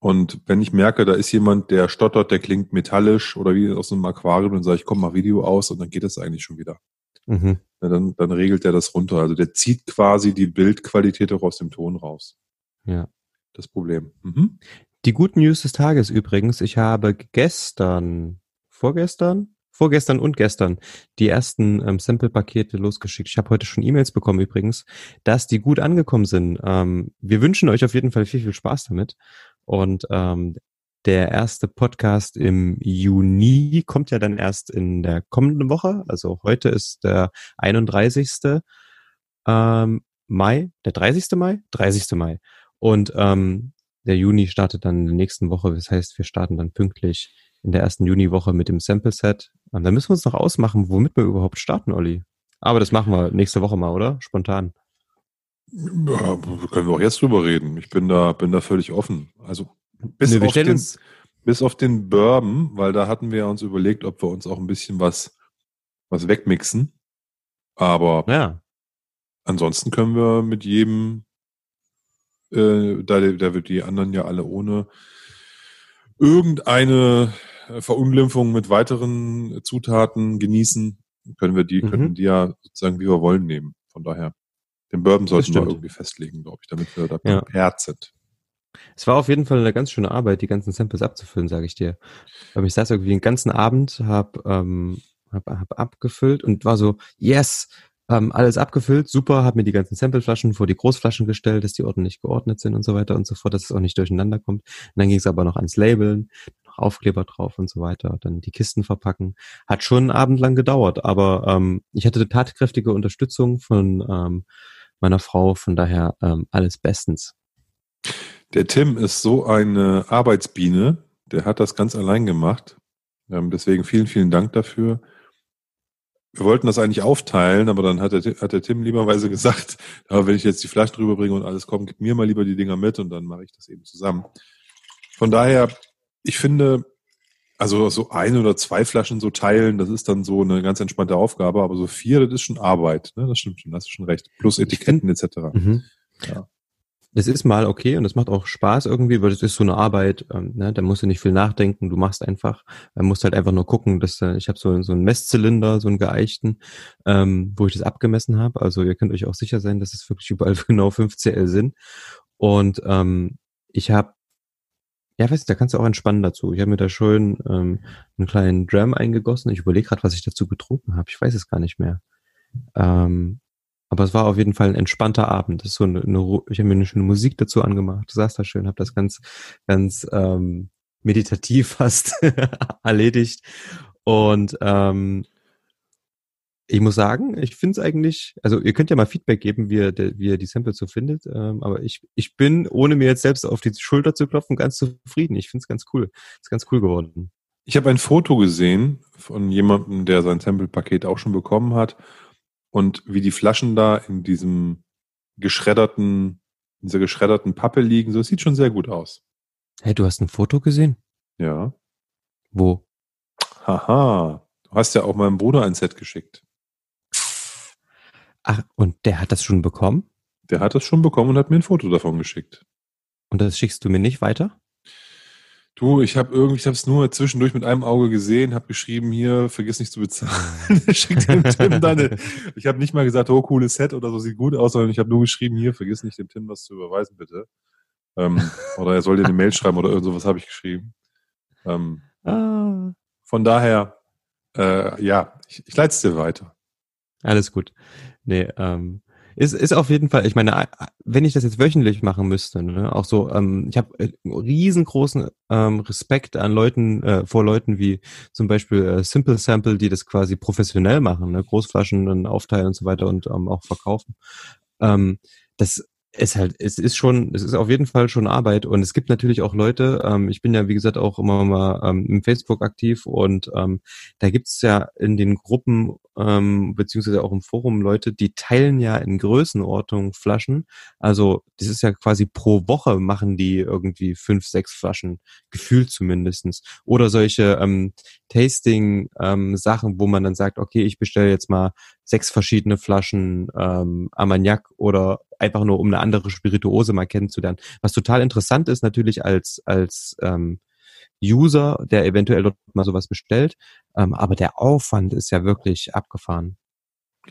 Und wenn ich merke, da ist jemand, der stottert, der klingt metallisch oder wie aus einem Aquarium, dann sage ich, komm mal Video aus und dann geht das eigentlich schon wieder. Mhm. Ja, dann, dann regelt er das runter. Also der zieht quasi die Bildqualität auch aus dem Ton raus. Ja. Das Problem. Mhm. Die guten News des Tages übrigens, ich habe gestern, vorgestern, vorgestern und gestern die ersten ähm, Sample-Pakete losgeschickt. Ich habe heute schon E-Mails bekommen übrigens, dass die gut angekommen sind. Ähm, wir wünschen euch auf jeden Fall viel, viel Spaß damit. Und ähm, der erste Podcast im Juni kommt ja dann erst in der kommenden Woche. Also heute ist der 31. Ähm, Mai, der 30. Mai? 30. Mai. Und ähm, der Juni startet dann in der nächsten Woche. Das heißt, wir starten dann pünktlich in der ersten Juniwoche mit dem Sample Set. Und dann müssen wir uns noch ausmachen, womit wir überhaupt starten, Olli. Aber das machen wir nächste Woche mal, oder? Spontan. Ja, können wir auch jetzt drüber reden. Ich bin da, bin da völlig offen. Also bis, Nee, auf den, bis auf den Bourbon, weil da hatten wir uns überlegt, ob wir uns auch ein bisschen was, was wegmixen. Aber ja, ansonsten können wir mit jedem, äh, da, da wird die anderen ja alle ohne irgendeine Verunglimpfung mit weiteren Zutaten genießen, können wir die, Mhm. können die ja sozusagen wie wir wollen nehmen. Von daher, den Bourbon sollten wir irgendwie festlegen, glaube ich, damit wir da Ja. prepared sind. es war auf jeden Fall eine ganz schöne Arbeit, die ganzen Samples abzufüllen, sage ich dir. Aber ich saß irgendwie den ganzen Abend, hab, ähm, hab, hab abgefüllt und war so, yes, ähm, alles abgefüllt, super, hab mir die ganzen Sampleflaschen vor die Großflaschen gestellt, dass die ordentlich geordnet sind und so weiter und so fort, dass es auch nicht durcheinander kommt. Und dann ging es aber noch ans Labeln, noch Aufkleber drauf und so weiter, dann die Kisten verpacken. Hat schon einen Abend lang gedauert, aber ähm, ich hatte tatkräftige Unterstützung von ähm, meiner Frau, von daher ähm, alles bestens. Der Tim ist so eine Arbeitsbiene, der hat das ganz allein gemacht. Ähm, deswegen vielen, vielen Dank dafür. Wir wollten das eigentlich aufteilen, aber dann hat der, hat der Tim lieberweise gesagt, aber wenn ich jetzt die Flaschen drüber bringe und alles kommt, gib mir mal lieber die Dinger mit und dann mache ich das eben zusammen. Von daher, ich finde, also so ein oder zwei Flaschen so teilen, das ist dann so eine ganz entspannte Aufgabe, aber so vier, das ist schon Arbeit, ne? Das stimmt schon, hast du schon recht. Plus Etiketten etc. Mhm. Ja. Das ist mal okay und das macht auch Spaß irgendwie, weil das ist so eine Arbeit, ähm, ne? da musst du nicht viel nachdenken, du machst einfach, man muss halt einfach nur gucken, dass äh, ich habe so, so einen Messzylinder, so einen geeichten, ähm, wo ich das abgemessen habe. Also ihr könnt euch auch sicher sein, dass es wirklich überall genau 5 CL sind. Und ähm, ich habe, ja, weiß nicht, da kannst du auch entspannen dazu. Ich habe mir da schön ähm, einen kleinen Dram eingegossen. Ich überlege gerade, was ich dazu getrunken habe. Ich weiß es gar nicht mehr. Ähm, aber es war auf jeden Fall ein entspannter Abend. Das ist so eine, eine ich habe mir eine schöne Musik dazu angemacht, saß da schön, habe das ganz, ganz ähm, meditativ fast erledigt. Und ähm, ich muss sagen, ich finde es eigentlich, also ihr könnt ja mal Feedback geben, wie ihr, wie ihr die Samples so findet, ähm, aber ich, ich bin, ohne mir jetzt selbst auf die Schulter zu klopfen, ganz zufrieden. Ich finde es ganz cool. Ist ganz cool geworden. Ich habe ein Foto gesehen von jemandem, der sein Sample-Paket auch schon bekommen hat und wie die Flaschen da in diesem geschredderten, in dieser geschredderten Pappe liegen. So, es sieht schon sehr gut aus. Hey, du hast ein Foto gesehen? Ja. Wo? Haha. Du hast ja auch meinem Bruder ein Set geschickt. Ach, und der hat das schon bekommen? Der hat das schon bekommen und hat mir ein Foto davon geschickt. Und das schickst du mir nicht weiter? Du, ich habe irgendwie, ich habe es nur zwischendurch mit einem Auge gesehen, habe geschrieben hier, vergiss nicht zu bezahlen. Schickt dem Tim deine. Ich habe nicht mal gesagt, oh cooles Set oder so sieht gut aus, sondern ich habe nur geschrieben hier, vergiss nicht dem Tim was zu überweisen bitte. Ähm, oder er soll dir eine Mail schreiben oder irgend sowas habe ich geschrieben. Ähm, Ah. von daher, äh, ja, ich, ich leite es dir weiter. Alles gut. Nee, ähm, ist, ist auf jeden Fall, ich meine, äh, wenn ich das jetzt wöchentlich machen müsste, ne, auch so, ähm, ich habe riesengroßen ähm, Respekt an Leuten, äh, vor Leuten wie zum Beispiel äh, Simple Sample, die das quasi professionell machen, ne, Großflaschen dann aufteilen und so weiter und ähm, auch verkaufen. Ähm, das ist halt, es ist schon, es ist auf jeden Fall schon Arbeit und es gibt natürlich auch Leute, ähm, ich bin ja wie gesagt auch immer mal ähm, im Facebook aktiv und ähm, da gibt's ja in den Gruppen ähm, beziehungsweise auch im Forum Leute, die teilen ja in Größenordnung Flaschen. Also das ist ja quasi pro Woche machen die irgendwie fünf, sechs Flaschen, gefühlt zumindestens. Oder solche ähm, Tasting-Sachen, wo man dann sagt, okay, ich bestelle jetzt mal sechs verschiedene Flaschen ähm, Armagnac oder einfach nur um eine andere Spirituose mal kennenzulernen. Was total interessant ist natürlich als als ähm, User, der eventuell dort mal sowas bestellt. Ähm, aber der Aufwand ist ja wirklich abgefahren.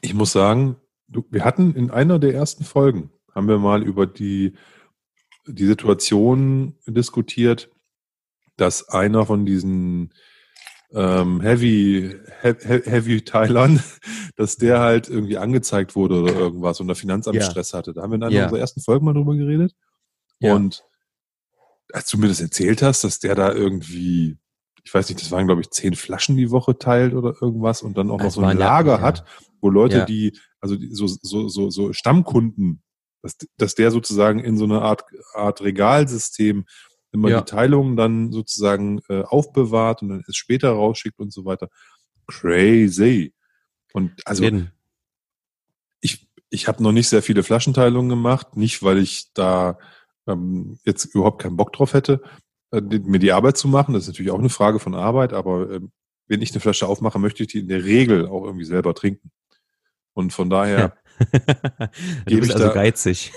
Ich muss sagen, wir hatten in einer der ersten Folgen, haben wir mal über die die Situation diskutiert, dass einer von diesen ähm, Heavy, Heavy, Heavy Teilern, dass der halt irgendwie angezeigt wurde oder irgendwas und der Finanzamt ja. Stress hatte. Da haben wir in einer ja. unserer ersten Folgen mal drüber geredet. Ja. Und als du mir das erzählt hast, dass der da irgendwie, ich weiß nicht, das waren glaube ich zehn Flaschen die Woche teilt oder irgendwas und dann auch das noch so ein Lager ja, hat, wo Leute, die, also die, so, so, so, so Stammkunden, dass, dass der sozusagen in so eine Art, Art Regalsystem immer ja. die Teilungen dann sozusagen äh, aufbewahrt und dann es später rausschickt und so weiter. Crazy. Und also Jeden. ich, ich habe noch nicht sehr viele Flaschenteilungen gemacht, nicht weil ich da ähm, jetzt überhaupt keinen Bock drauf hätte, äh, mir die Arbeit zu machen. Das ist natürlich auch eine Frage von Arbeit, aber äh, wenn ich eine Flasche aufmache, möchte ich die in der Regel auch irgendwie selber trinken. Und von daher. Ja. du bist also geizig.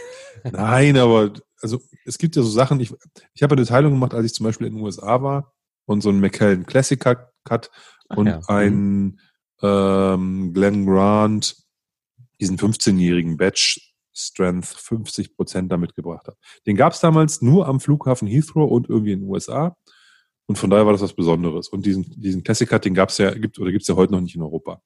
Nein, aber also es gibt ja so Sachen, ich, ich habe eine Teilung gemacht, als ich zum Beispiel in den USA war und so einen McKellen Classic Cut und ja. einen ähm, Glenn Grant, diesen 15-jährigen Batch Strength 50 Prozent damit gebracht habe. Den gab es damals nur am Flughafen Heathrow und irgendwie in den USA. Und von daher war das was Besonderes. Und diesen, diesen Classic Cut, den gab es ja, gibt oder gibt es ja heute noch nicht in Europa.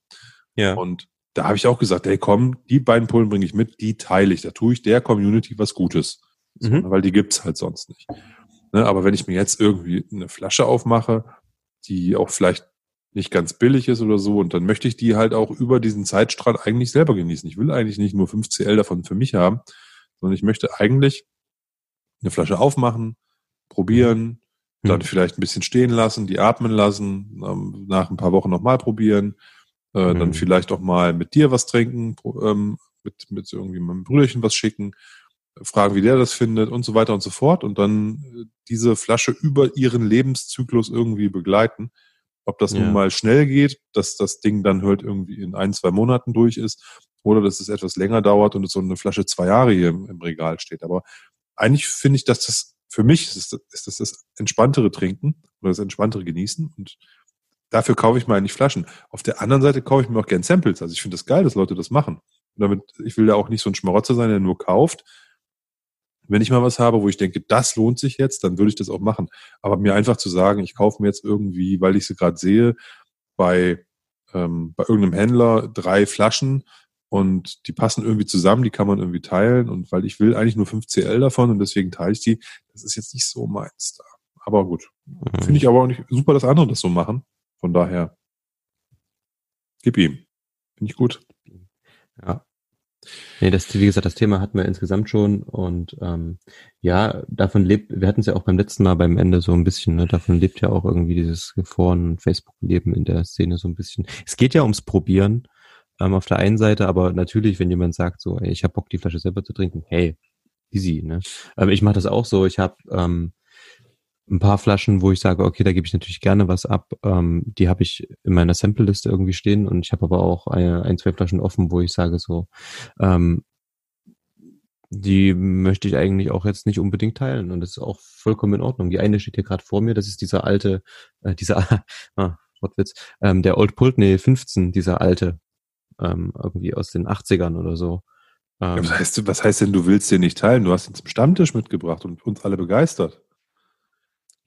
Ja. Und da habe ich auch gesagt, hey komm, die beiden Pullen bringe ich mit, die teile ich. Da tue ich der Community was Gutes. So, mhm. Weil die gibt's halt sonst nicht. Ne, aber wenn ich mir jetzt irgendwie eine Flasche aufmache, die auch vielleicht nicht ganz billig ist oder so, und dann möchte ich die halt auch über diesen Zeitstrahl eigentlich selber genießen. Ich will eigentlich nicht nur 5 CL davon für mich haben, sondern ich möchte eigentlich eine Flasche aufmachen, probieren, mhm. dann vielleicht ein bisschen stehen lassen, die atmen lassen, ähm, nach ein paar Wochen nochmal probieren, äh, mhm. dann vielleicht auch mal mit dir was trinken, ähm, mit, mit irgendwie meinem Brüderchen was schicken, fragen, wie der das findet und so weiter und so fort und dann äh, diese Flasche über ihren Lebenszyklus irgendwie begleiten. Ob das ja. nun mal schnell geht, dass das Ding dann halt irgendwie in ein, zwei Monaten durch ist oder dass es etwas länger dauert und so eine Flasche zwei Jahre hier im, im Regal steht. Aber eigentlich finde ich, dass das für mich ist, ist das das entspanntere Trinken oder das entspanntere Genießen und dafür kaufe ich mir eigentlich Flaschen. Auf der anderen Seite kaufe ich mir auch gern Samples. Also ich finde das geil, dass Leute das machen. Und damit, ich will ja auch nicht so ein Schmarotzer sein, der nur kauft, wenn ich mal was habe, wo ich denke, das lohnt sich jetzt, dann würde ich das auch machen. Aber mir einfach zu sagen, ich kaufe mir jetzt irgendwie, weil ich sie gerade sehe, bei, ähm, bei irgendeinem Händler drei Flaschen und die passen irgendwie zusammen, die kann man irgendwie teilen und weil ich will eigentlich nur 5 CL davon und deswegen teile ich die, das ist jetzt nicht so meins da. Aber gut. Mhm. Finde ich aber auch nicht super, dass andere das so machen. Von daher, gib ihm. Finde ich gut. Ja, Nee, das, wie gesagt, das Thema hatten wir insgesamt schon und ähm, ja, davon lebt, wir hatten es ja auch beim letzten Mal beim Ende so ein bisschen, ne, davon lebt ja auch irgendwie dieses Foren- Facebook-Leben in der Szene so ein bisschen. Es geht ja ums Probieren ähm, auf der einen Seite, aber natürlich, wenn jemand sagt so, ey, ich hab Bock, die Flasche selber zu trinken, hey, easy, ne? Ähm, ich mache das auch so, ich habe ähm, ein paar Flaschen, wo ich sage, okay, da gebe ich natürlich gerne was ab. Ähm, die habe ich in meiner Sample-Liste irgendwie stehen und ich habe aber auch ein, ein, zwei Flaschen offen, wo ich sage so, ähm, die möchte ich eigentlich auch jetzt nicht unbedingt teilen und das ist auch vollkommen in Ordnung. Die eine steht hier gerade vor mir, das ist dieser alte, äh, dieser, ah, Wortwitz, ähm, der Old Pultney 15, dieser alte, ähm, irgendwie aus den 80ern oder so. Ähm, ja, was, heißt, was heißt denn, du willst den nicht teilen? Du hast ihn zum Stammtisch mitgebracht und uns alle begeistert.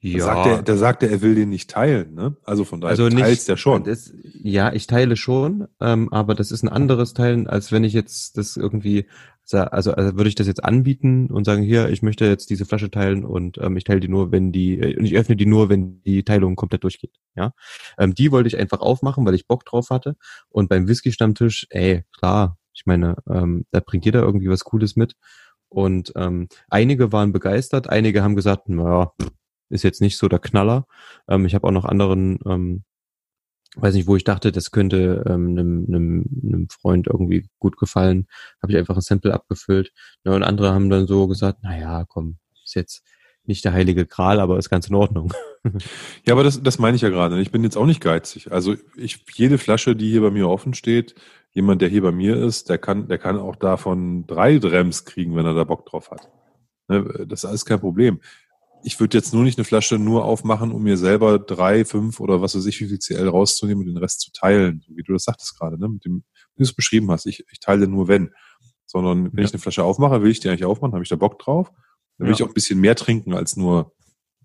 Ja. Da sagt, er, da sagt er, er will den nicht teilen, ne? Also von daher also teilst er schon. Das, ja, ich teile schon, ähm, aber das ist ein anderes Teilen, als wenn ich jetzt das irgendwie, also, also würde ich das jetzt anbieten und sagen, hier, ich möchte jetzt diese Flasche teilen und ähm, ich teile die nur, wenn die, äh, und ich öffne die nur, wenn die Teilung komplett durchgeht. Ja, ähm, die wollte ich einfach aufmachen, weil ich Bock drauf hatte. Und beim Whisky-Stammtisch, ey, klar, ich meine, ähm, da bringt jeder irgendwie was Cooles mit. Und ähm, einige waren begeistert, einige haben gesagt, naja, ist jetzt nicht so der Knaller. Ähm, ich habe auch noch anderen, ähm, weiß nicht, wo ich dachte, das könnte ähm, einem, einem, einem Freund irgendwie gut gefallen, habe ich einfach ein Sample abgefüllt. Ja, und andere haben dann so gesagt, na ja, komm, ist jetzt nicht der heilige Gral, aber ist ganz in Ordnung. ja, aber das, das meine ich ja gerade. Ich bin jetzt auch nicht geizig. Also ich, jede Flasche, die hier bei mir offen steht, jemand, der hier bei mir ist, der kann, der kann auch davon drei Drems kriegen, wenn er da Bock drauf hat. Ne, das ist alles kein Problem ich würde jetzt nur nicht eine Flasche nur aufmachen, um mir selber drei, fünf oder was weiß ich, wie viel CL rauszunehmen und den Rest zu teilen, so wie du das sagtest gerade, ne? mit dem, wie du es beschrieben hast. Ich, ich teile nur wenn. Sondern wenn ja. ich eine Flasche aufmache, will ich die eigentlich aufmachen, habe ich da Bock drauf. Dann will ich auch ein bisschen mehr trinken als nur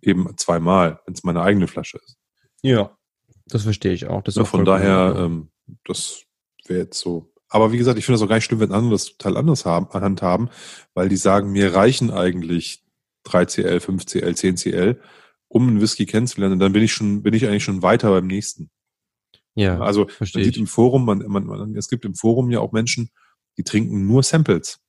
eben zweimal, wenn es meine eigene Flasche ist. Ja, das verstehe ich auch. Das ja, von daher, ähm, das wäre jetzt so. Aber wie gesagt, ich finde das auch gar nicht schlimm, wenn andere das total anders haben, anhand haben, weil die sagen, mir reichen eigentlich 3CL, 5CL, 10CL, um einen Whisky kennenzulernen. Dann bin ich schon, bin ich eigentlich schon weiter beim nächsten. Ja, also man sieht im Forum, man, man, man, es gibt im Forum ja auch Menschen, die trinken nur Samples.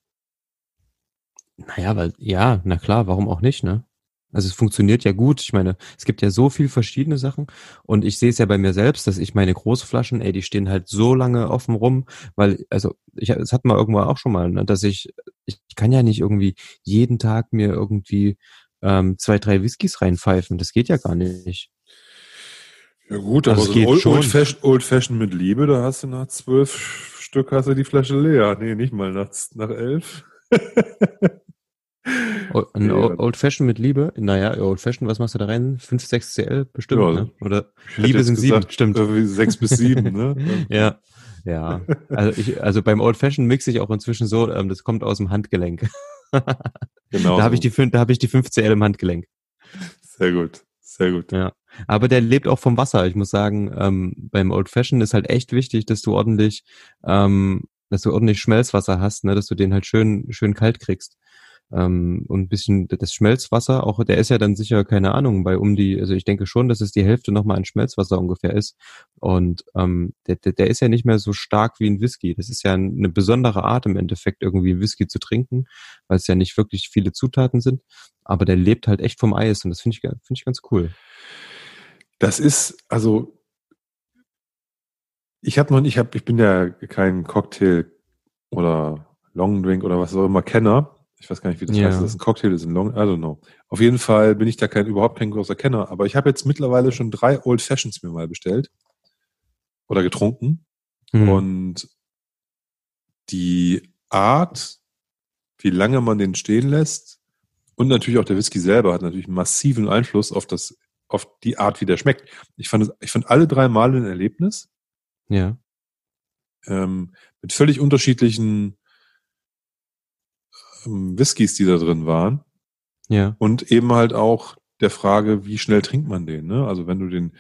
Naja, weil, ja, na klar, warum auch nicht, ne? Also es funktioniert ja gut. Ich meine, es gibt ja so viel verschiedene Sachen und ich sehe es ja bei mir selbst, dass ich meine Großflaschen, ey, die stehen halt so lange offen rum, weil, also ich, es hat man irgendwo auch schon mal, ne, dass ich, ich kann ja nicht irgendwie jeden Tag mir irgendwie ähm, zwei, drei Whiskys reinpfeifen. Das geht ja gar nicht. Ja gut, aber also so Old, Old, Fashion, Old Fashion mit Liebe, da hast du nach zwölf Stück hast du die Flasche leer. Nee, nicht mal nach, nach elf. Ein Old Fashion mit Liebe? Naja, Old Fashion, was machst du da rein? 5, 6 CL bestimmt, ja, ne? Oder Liebe sind 7, stimmt. 6 bis 7, ne? ja. Ja. Also ich, also beim Old Fashion mixe ich auch inzwischen so, ähm, das kommt aus dem Handgelenk. genau. Da habe ich die da habe ich die 5 CL im Handgelenk. Sehr gut. Sehr gut. Ja. Aber der lebt auch vom Wasser. Ich muss sagen, ähm, beim Old Fashion ist halt echt wichtig, dass du ordentlich, ähm, dass du ordentlich Schmelzwasser hast, ne, dass du den halt schön, schön kalt kriegst. Ähm, und ein bisschen das Schmelzwasser, auch der ist ja dann sicher, keine Ahnung, bei um die, also ich denke schon, dass es die Hälfte nochmal an Schmelzwasser ungefähr ist. Und ähm, der, der, der ist ja nicht mehr so stark wie ein Whisky. Das ist ja eine besondere Art im Endeffekt, irgendwie Whisky zu trinken, weil es ja nicht wirklich viele Zutaten sind. Aber der lebt halt echt vom Eis und das finde ich, finde ich ganz cool. Das ist, also ich habe noch, ich habe, ich bin ja kein Cocktail oder Long Drink oder was auch immer Kenner. Ich weiß gar nicht, wie das ja. heißt. Das ist ein Cocktail, das ist ein Long, I don't know. Auf jeden Fall bin ich da kein, überhaupt kein großer Kenner. Aber ich habe jetzt mittlerweile schon drei Old Fashions mir mal bestellt. Oder getrunken. Mhm. Und die Art, wie lange man den stehen lässt, und natürlich auch der Whisky selber hat natürlich einen massiven Einfluss auf das, auf die Art, wie der schmeckt. Ich fand, ich fand alle drei Male ein Erlebnis. Ja. Ähm, mit völlig unterschiedlichen Whiskys, die da drin waren. Ja. Und eben halt auch der Frage, wie schnell trinkt man den? Ne? Also wenn du den,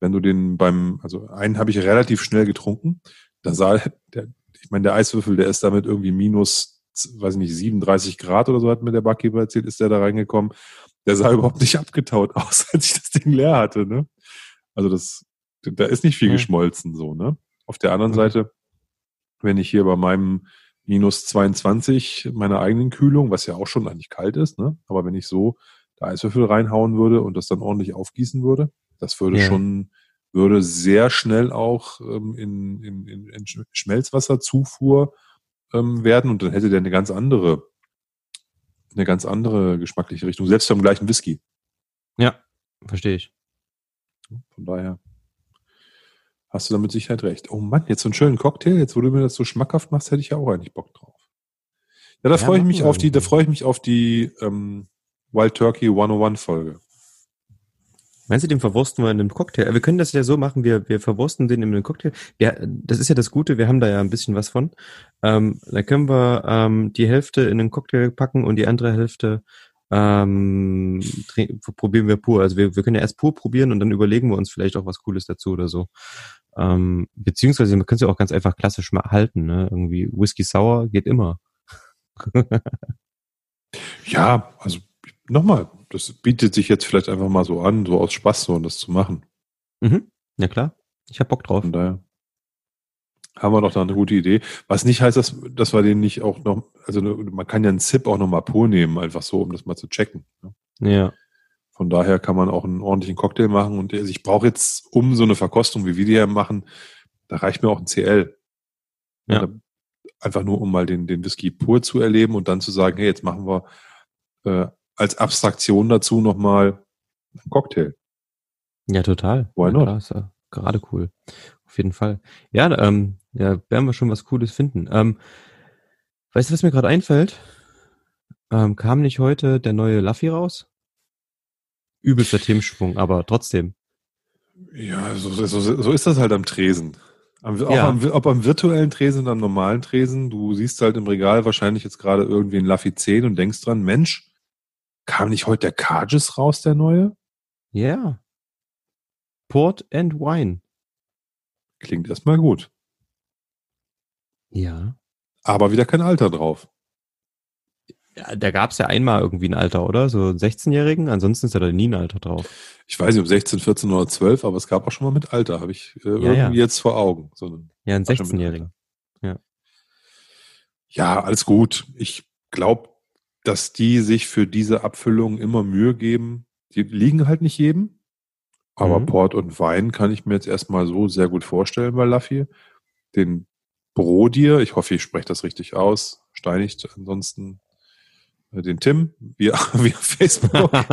wenn du den beim, also einen habe ich relativ schnell getrunken. Da sah der, ich meine, der Eiswürfel, der ist damit irgendwie minus, weiß ich nicht, 37 Grad oder so, hat mir der Barkeeper erzählt, ist der da reingekommen. Der sah überhaupt nicht abgetaut aus, als ich das Ding leer hatte. Ne? Also das, da ist nicht viel ja. geschmolzen so. Ne? Auf der anderen okay. Seite, wenn ich hier bei meinem minus 22 meiner eigenen Kühlung, was ja auch schon eigentlich kalt ist, ne? Aber wenn ich so da Eiswürfel reinhauen würde und das dann ordentlich aufgießen würde, das würde ja. schon, würde sehr schnell auch ähm, in, in, in, in Schmelzwasserzufuhr ähm, werden und dann hätte der eine ganz andere, eine ganz andere geschmackliche Richtung, selbst beim gleichen Whisky. Ja, verstehe ich. Von daher hast du damit Sicherheit recht. Oh Mann, jetzt so einen schönen Cocktail, jetzt wo du mir das so schmackhaft machst, hätte ich ja auch eigentlich Bock drauf. Ja, da ja, freue ich mich auf die, da freue ich mich auf die ähm, Wild Turkey 101 Folge. Meinst du, den verwursten wir in einem Cocktail? Wir können das ja so machen, wir, wir verwursten den in einem Cocktail. Ja, das ist ja das Gute, wir haben da ja ein bisschen was von. Ähm, da können wir ähm, die Hälfte in einen Cocktail packen und die andere Hälfte ähm, probieren wir pur. Also wir, wir können ja erst pur probieren und dann überlegen wir uns vielleicht auch was Cooles dazu oder so. Ähm, beziehungsweise man kann es ja auch ganz einfach klassisch mal halten. Ne? Irgendwie Whisky Sour geht immer. ja, also nochmal, das bietet sich jetzt vielleicht einfach mal so an, so aus Spaß so, um das zu machen. Mhm. Ja klar, ich hab Bock drauf. Von daher haben wir doch da eine gute Idee. Was nicht heißt, dass, dass wir den nicht auch noch, also man kann ja einen Zip auch noch mal pur nehmen, einfach so, um das mal zu checken. Ne? Ja. Von daher kann man auch einen ordentlichen Cocktail machen. Und also ich brauche jetzt, um so eine Verkostung, wie wir die hier machen, da reicht mir auch ein CL. Ja. Einfach nur, um mal den, den Whisky pur zu erleben und dann zu sagen, hey, jetzt machen wir äh, als Abstraktion dazu nochmal einen Cocktail. Ja, total. Why not? Ja, klar, gerade cool. Auf jeden Fall. Ja, ähm, ja, werden wir schon was Cooles finden. Ähm, weißt du, was mir gerade einfällt? Ähm, kam nicht heute der neue Laffy raus? Übelster Themenschwung, aber trotzdem. Ja, so, so, so ist das halt am Tresen. Am, ja. am, ob am virtuellen Tresen oder am normalen Tresen, du siehst halt im Regal wahrscheinlich jetzt gerade irgendwie ein Laffy 10 und denkst dran, Mensch, kam nicht heute der Carges raus, der neue? Ja. Yeah. Port and Wine. Klingt erstmal gut. Ja. Aber wieder kein Alter drauf. Ja, da gab es ja einmal irgendwie ein Alter, oder? So 16-Jährigen, ansonsten ist ja da nie ein Alter drauf. Ich weiß nicht, ob 16, 14 oder 12, aber es gab auch schon mal mit Alter, habe ich äh, ja, irgendwie ja. jetzt vor Augen. So ja, ein 16-Jährigen. Ja. ja, alles gut. Ich glaube, dass die sich für diese Abfüllung immer Mühe geben. Die liegen halt nicht jedem. Aber mhm. Port und Wein kann ich mir jetzt erstmal so sehr gut vorstellen bei Laffy. Den Brodier, ich hoffe, ich spreche das richtig aus, steinigt ansonsten äh, den Tim via, via Facebook. ja,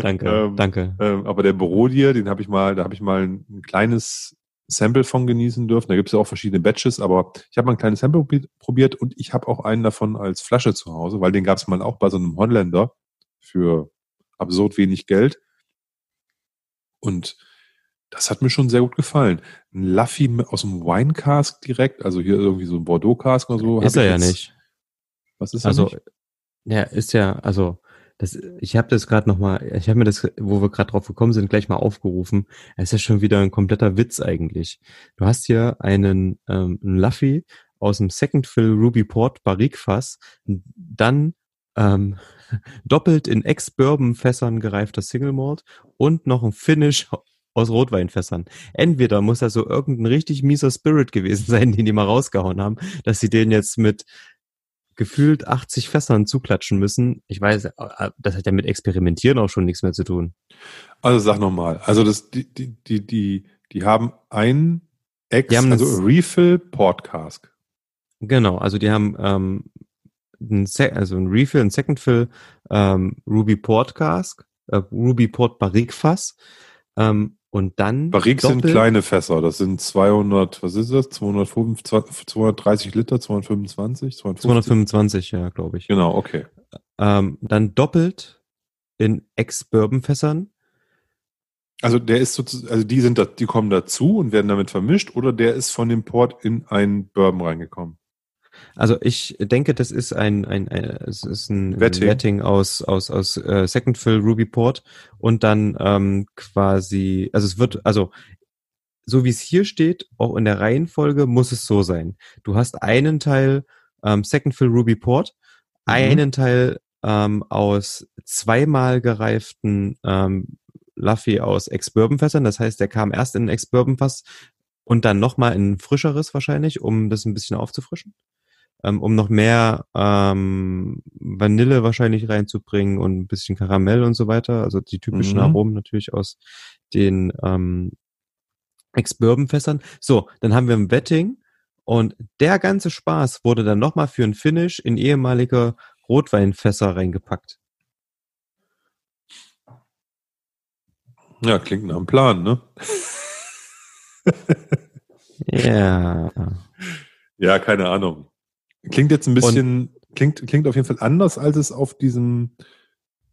danke, ähm, danke. Ähm, aber der Brodier, den habe ich mal, da habe ich mal ein, ein, kleines Sample von genießen dürfen. Da gibt es ja auch verschiedene Batches, aber ich habe mal ein kleines Sample probiert und ich habe auch einen davon als Flasche zu Hause, weil den gab es mal auch bei so einem Holländer für absurd wenig Geld. Und das hat mir schon sehr gut gefallen. Ein Laffy aus dem Wine Cask direkt, also hier irgendwie so ein Bordeaux Cask oder so. Ist er ja nicht. Was ist also, ja, ist ja, also das, ich habe das gerade noch mal, ich habe mir das, wo wir gerade drauf gekommen sind, gleich mal aufgerufen. Es ist ja schon wieder ein kompletter Witz eigentlich. Du hast hier einen, ähm, einen Laffy aus dem Second Fill Ruby Port Barrique Fass, dann ähm, doppelt in Ex-Bourbon-Fässern gereifter Single Malt und noch ein Finish aus Rotweinfässern. Entweder muss das so irgendein richtig mieser Spirit gewesen sein, den die mal rausgehauen haben, dass sie den jetzt mit gefühlt 80 Fässern zuklatschen müssen. Ich weiß, äh, das hat ja mit Experimentieren auch schon nichts mehr zu tun. Also sag nochmal, also das, die, die, die, die, die haben ein Ex, haben also Refill Podcast. Genau, also die haben ähm, ein, also ein Refill, ein Second Fill ähm, Ruby Port Cask, äh, Ruby Port Barrique Fass ähm, und dann Barrique sind kleine Fässer, das sind 200, was ist das? 225, 230 Liter, 225, 250? 225, ja, glaube ich. Genau, okay. Ähm, dann doppelt in Ex-Bourbon-Fässern. Also der ist sozusagen, also die sind da, die kommen dazu und werden damit vermischt oder der ist von dem Port in ein Bourbon reingekommen? Also ich denke, das ist ein, ein, ein es ist ein Wetting, Wetting aus, aus, aus äh, Second Fill Ruby Port und dann ähm, quasi, also es wird, also so wie es hier steht, auch in der Reihenfolge muss es so sein. Du hast einen Teil ähm, Second Fill Ruby Port, mhm. einen Teil ähm, aus zweimal gereiften ähm, Laffy aus Ex-Bourbon-Fässern. Das heißt, der kam erst in ein Ex-Bourbon-Fass und dann nochmal in ein frischeres wahrscheinlich, um das ein bisschen aufzufrischen ähm, um noch mehr ähm, Vanille wahrscheinlich reinzubringen und ein bisschen Karamell und so weiter. Also die typischen mhm. Aromen natürlich aus den ähm, Ex-Bourbon-Fässern. So, dann haben wir ein Betting und der ganze Spaß wurde dann nochmal für ein Finish in ehemalige Rotweinfässer reingepackt. Ja, klingt nach einem Plan, ne? ja. Ja, keine Ahnung. Klingt jetzt ein bisschen, und, klingt, klingt auf jeden Fall anders, als es auf diesem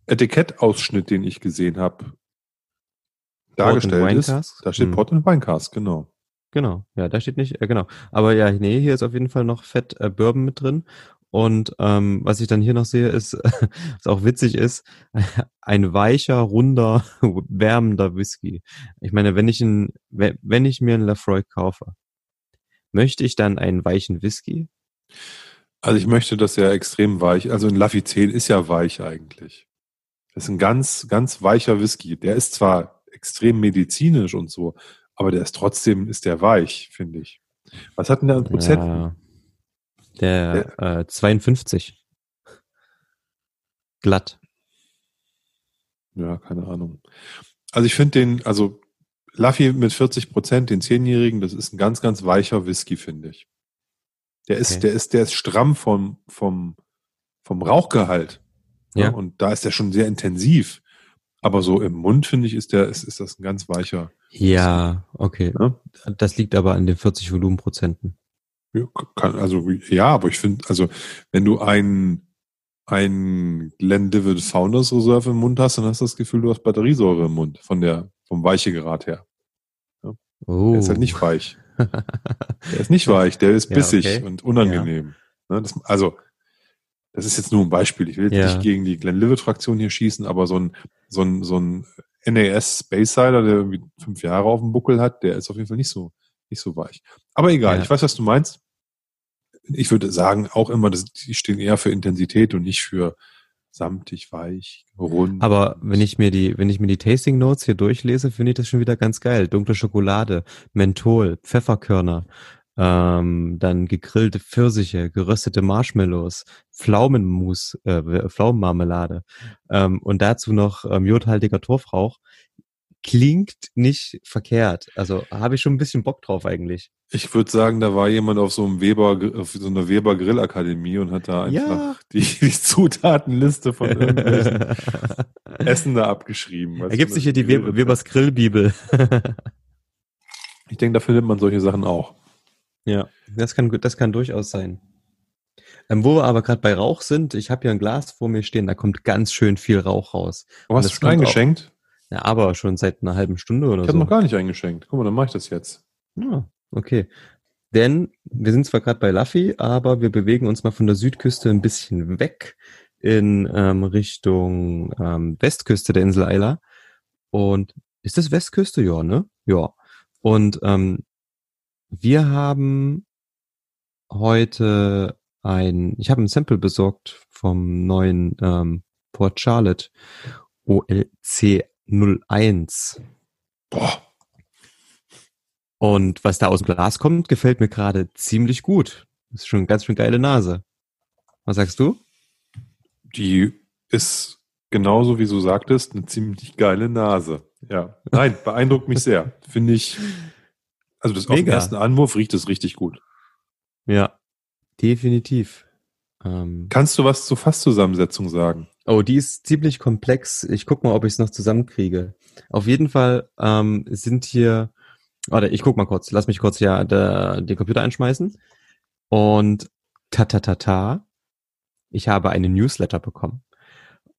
Etikettausschnitt, den ich gesehen habe, dargestellt ist. Da steht hm. Pot und Winecast, genau. Genau, ja, da steht nicht, äh, genau. Aber ja, nee, hier ist auf jeden Fall noch Fett äh, Bourbon mit drin. Und ähm, was ich dann hier noch sehe, ist, was auch witzig ist, ein weicher, runder, wärmender Whisky. Ich meine, wenn ich, ein, wenn ich mir einen Lafroy kaufe, möchte ich dann einen weichen Whisky also ich möchte das ja extrem weich. Also ein Laffy 10 ist ja weich eigentlich. Das ist ein ganz, ganz weicher Whisky. Der ist zwar extrem medizinisch und so, aber der ist trotzdem, ist der weich, finde ich. Was hat denn der an Prozent? Ja, der, der äh, 52. Glatt. Ja, keine Ahnung. Also ich finde den, also Laffy mit 40 Prozent, den Zehnjährigen, das ist ein ganz, ganz weicher Whisky, finde ich. Der ist, okay. der ist, der ist stramm vom, vom, vom Rauchgehalt. Ja. ja. Und da ist der schon sehr intensiv. Aber so im Mund, finde ich, ist der, ist, ist das ein ganz weicher. Ja, okay. Ja? Das liegt aber an den 40 Volumenprozenten. Ja, kann, also, ja, aber ich finde, also, wenn du einen, ein Glendivid Founders Reserve im Mund hast, dann hast du das Gefühl, du hast Batteriesäure im Mund, von der, vom Weichegrad her. Ja? Oh. Der ist halt nicht weich. Der ist nicht weich, der ist bissig ja, okay. und unangenehm. Ja. Ne, das, also, das ist jetzt nur ein Beispiel. Ich will jetzt Ja. nicht gegen die Glenlivet-Fraktion hier schießen, aber so ein, so ein, so ein NAS Space Sider, der irgendwie fünf Jahre auf dem Buckel hat, der ist auf jeden Fall nicht so, nicht so weich. Aber egal, ich weiß, was du meinst. Ich würde sagen, auch immer, dass die stehen eher für Intensität und nicht für samtig, weich, rund. Aber wenn ich mir die, wenn ich mir die Tasting Notes hier durchlese, finde ich das schon wieder ganz geil. Dunkle Schokolade, Menthol, Pfefferkörner, ähm, dann gegrillte Pfirsiche, geröstete Marshmallows, Pflaumenmus, äh, Pflaumenmarmelade ähm, und dazu noch ähm, jodhaltiger Torfrauch. Klingt nicht verkehrt. Also habe ich schon ein bisschen Bock drauf eigentlich. Ich würde sagen, da war jemand auf so einem Weber, auf so einer Weber Grillakademie und hat da einfach Ja. die, die Zutatenliste von irgendwelchen Essen da abgeschrieben. Er gibt sich hier die Weber, Webers Grillbibel. Ich denke, da findet man solche Sachen auch. Ja, das kann, das kann durchaus sein. Ähm, wo wir aber gerade bei Rauch sind, ich habe hier ein Glas vor mir stehen, da kommt ganz schön viel Rauch raus. Du hast du schon eingeschenkt? Ja, aber schon seit einer halben Stunde oder Ich habe so. noch gar nicht eingeschenkt. Guck mal, dann mache ich das jetzt. Ja, okay. Denn wir sind zwar gerade bei Laffy, aber wir bewegen uns mal von der Südküste ein bisschen weg in ähm, Richtung ähm, Westküste der Insel Eila. Und ist das Westküste? Ja, ne? Ja. Und ähm, wir haben heute ein, ich habe ein Sample besorgt vom neuen ähm, Port Charlotte OLC 01. Boah, Und was da aus dem Glas kommt, gefällt mir gerade ziemlich gut. Das ist schon eine ganz schön geile Nase. Was sagst du? die ist genauso wie du sagtest, eine ziemlich geile Nase. Ja. Nein, beeindruckt mich sehr. Finde ich, also das auf den Mega. ersten Anwurf riecht es richtig gut. Ja, definitiv. Ähm, Kannst du was zur Fasszusammensetzung sagen? Oh, die ist ziemlich komplex. Ich guck mal, ob ich es noch zusammenkriege. Auf jeden Fall ähm, sind hier, warte, ich guck mal kurz. Lass mich kurz ja der, den Computer einschmeißen. Und ta ta ta ta, ich habe eine Newsletter bekommen.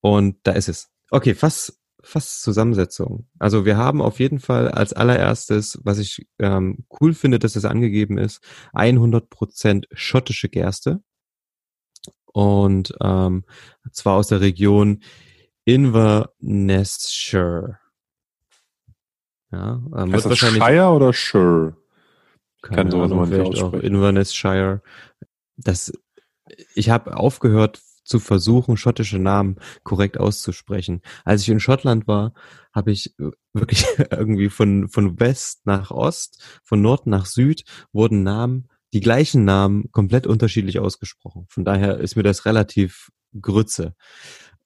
Und da ist es. Okay, Fass, Fasszusammensetzung. Also wir haben auf jeden Fall als allererstes, was ich ähm, cool finde, dass es angegeben ist, 100% schottische Gerste. Und ähm, zwar aus der Region Inverness-Shire. Ja, ähm, Heißt das Shire oder keine kann sowas nicht vielleicht auch aussprechen. Inverness-Shire. Das, ich habe aufgehört zu versuchen, schottische Namen korrekt auszusprechen. Als ich in Schottland war, habe ich wirklich irgendwie von, von West nach Ost, von Nord nach Süd wurden Namen, die gleichen Namen komplett unterschiedlich ausgesprochen. Von daher ist mir das relativ Grütze.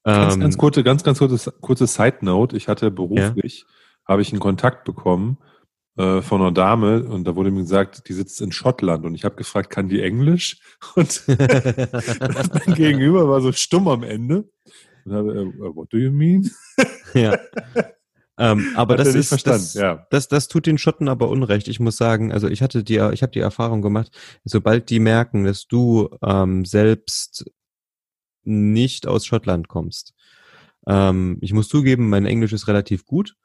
Ganz, Ähm, ganz kurze, ganz, ganz kurze, kurze Side Note. Ich hatte beruflich, habe ich einen Kontakt bekommen äh, von einer Dame und da wurde mir gesagt, die sitzt in Schottland und ich habe gefragt, kann die Englisch? Und mein Gegenüber war so stumm am Ende und habe, äh, what do you mean? ja. ähm, aber das ist verstanden, das, ja. das, das tut den Schotten aber unrecht. Ich muss sagen, also ich hatte die, ich habe die Erfahrung gemacht, sobald die merken, dass du ähm, selbst nicht aus Schottland kommst. Ähm, ich muss zugeben, mein Englisch ist relativ gut,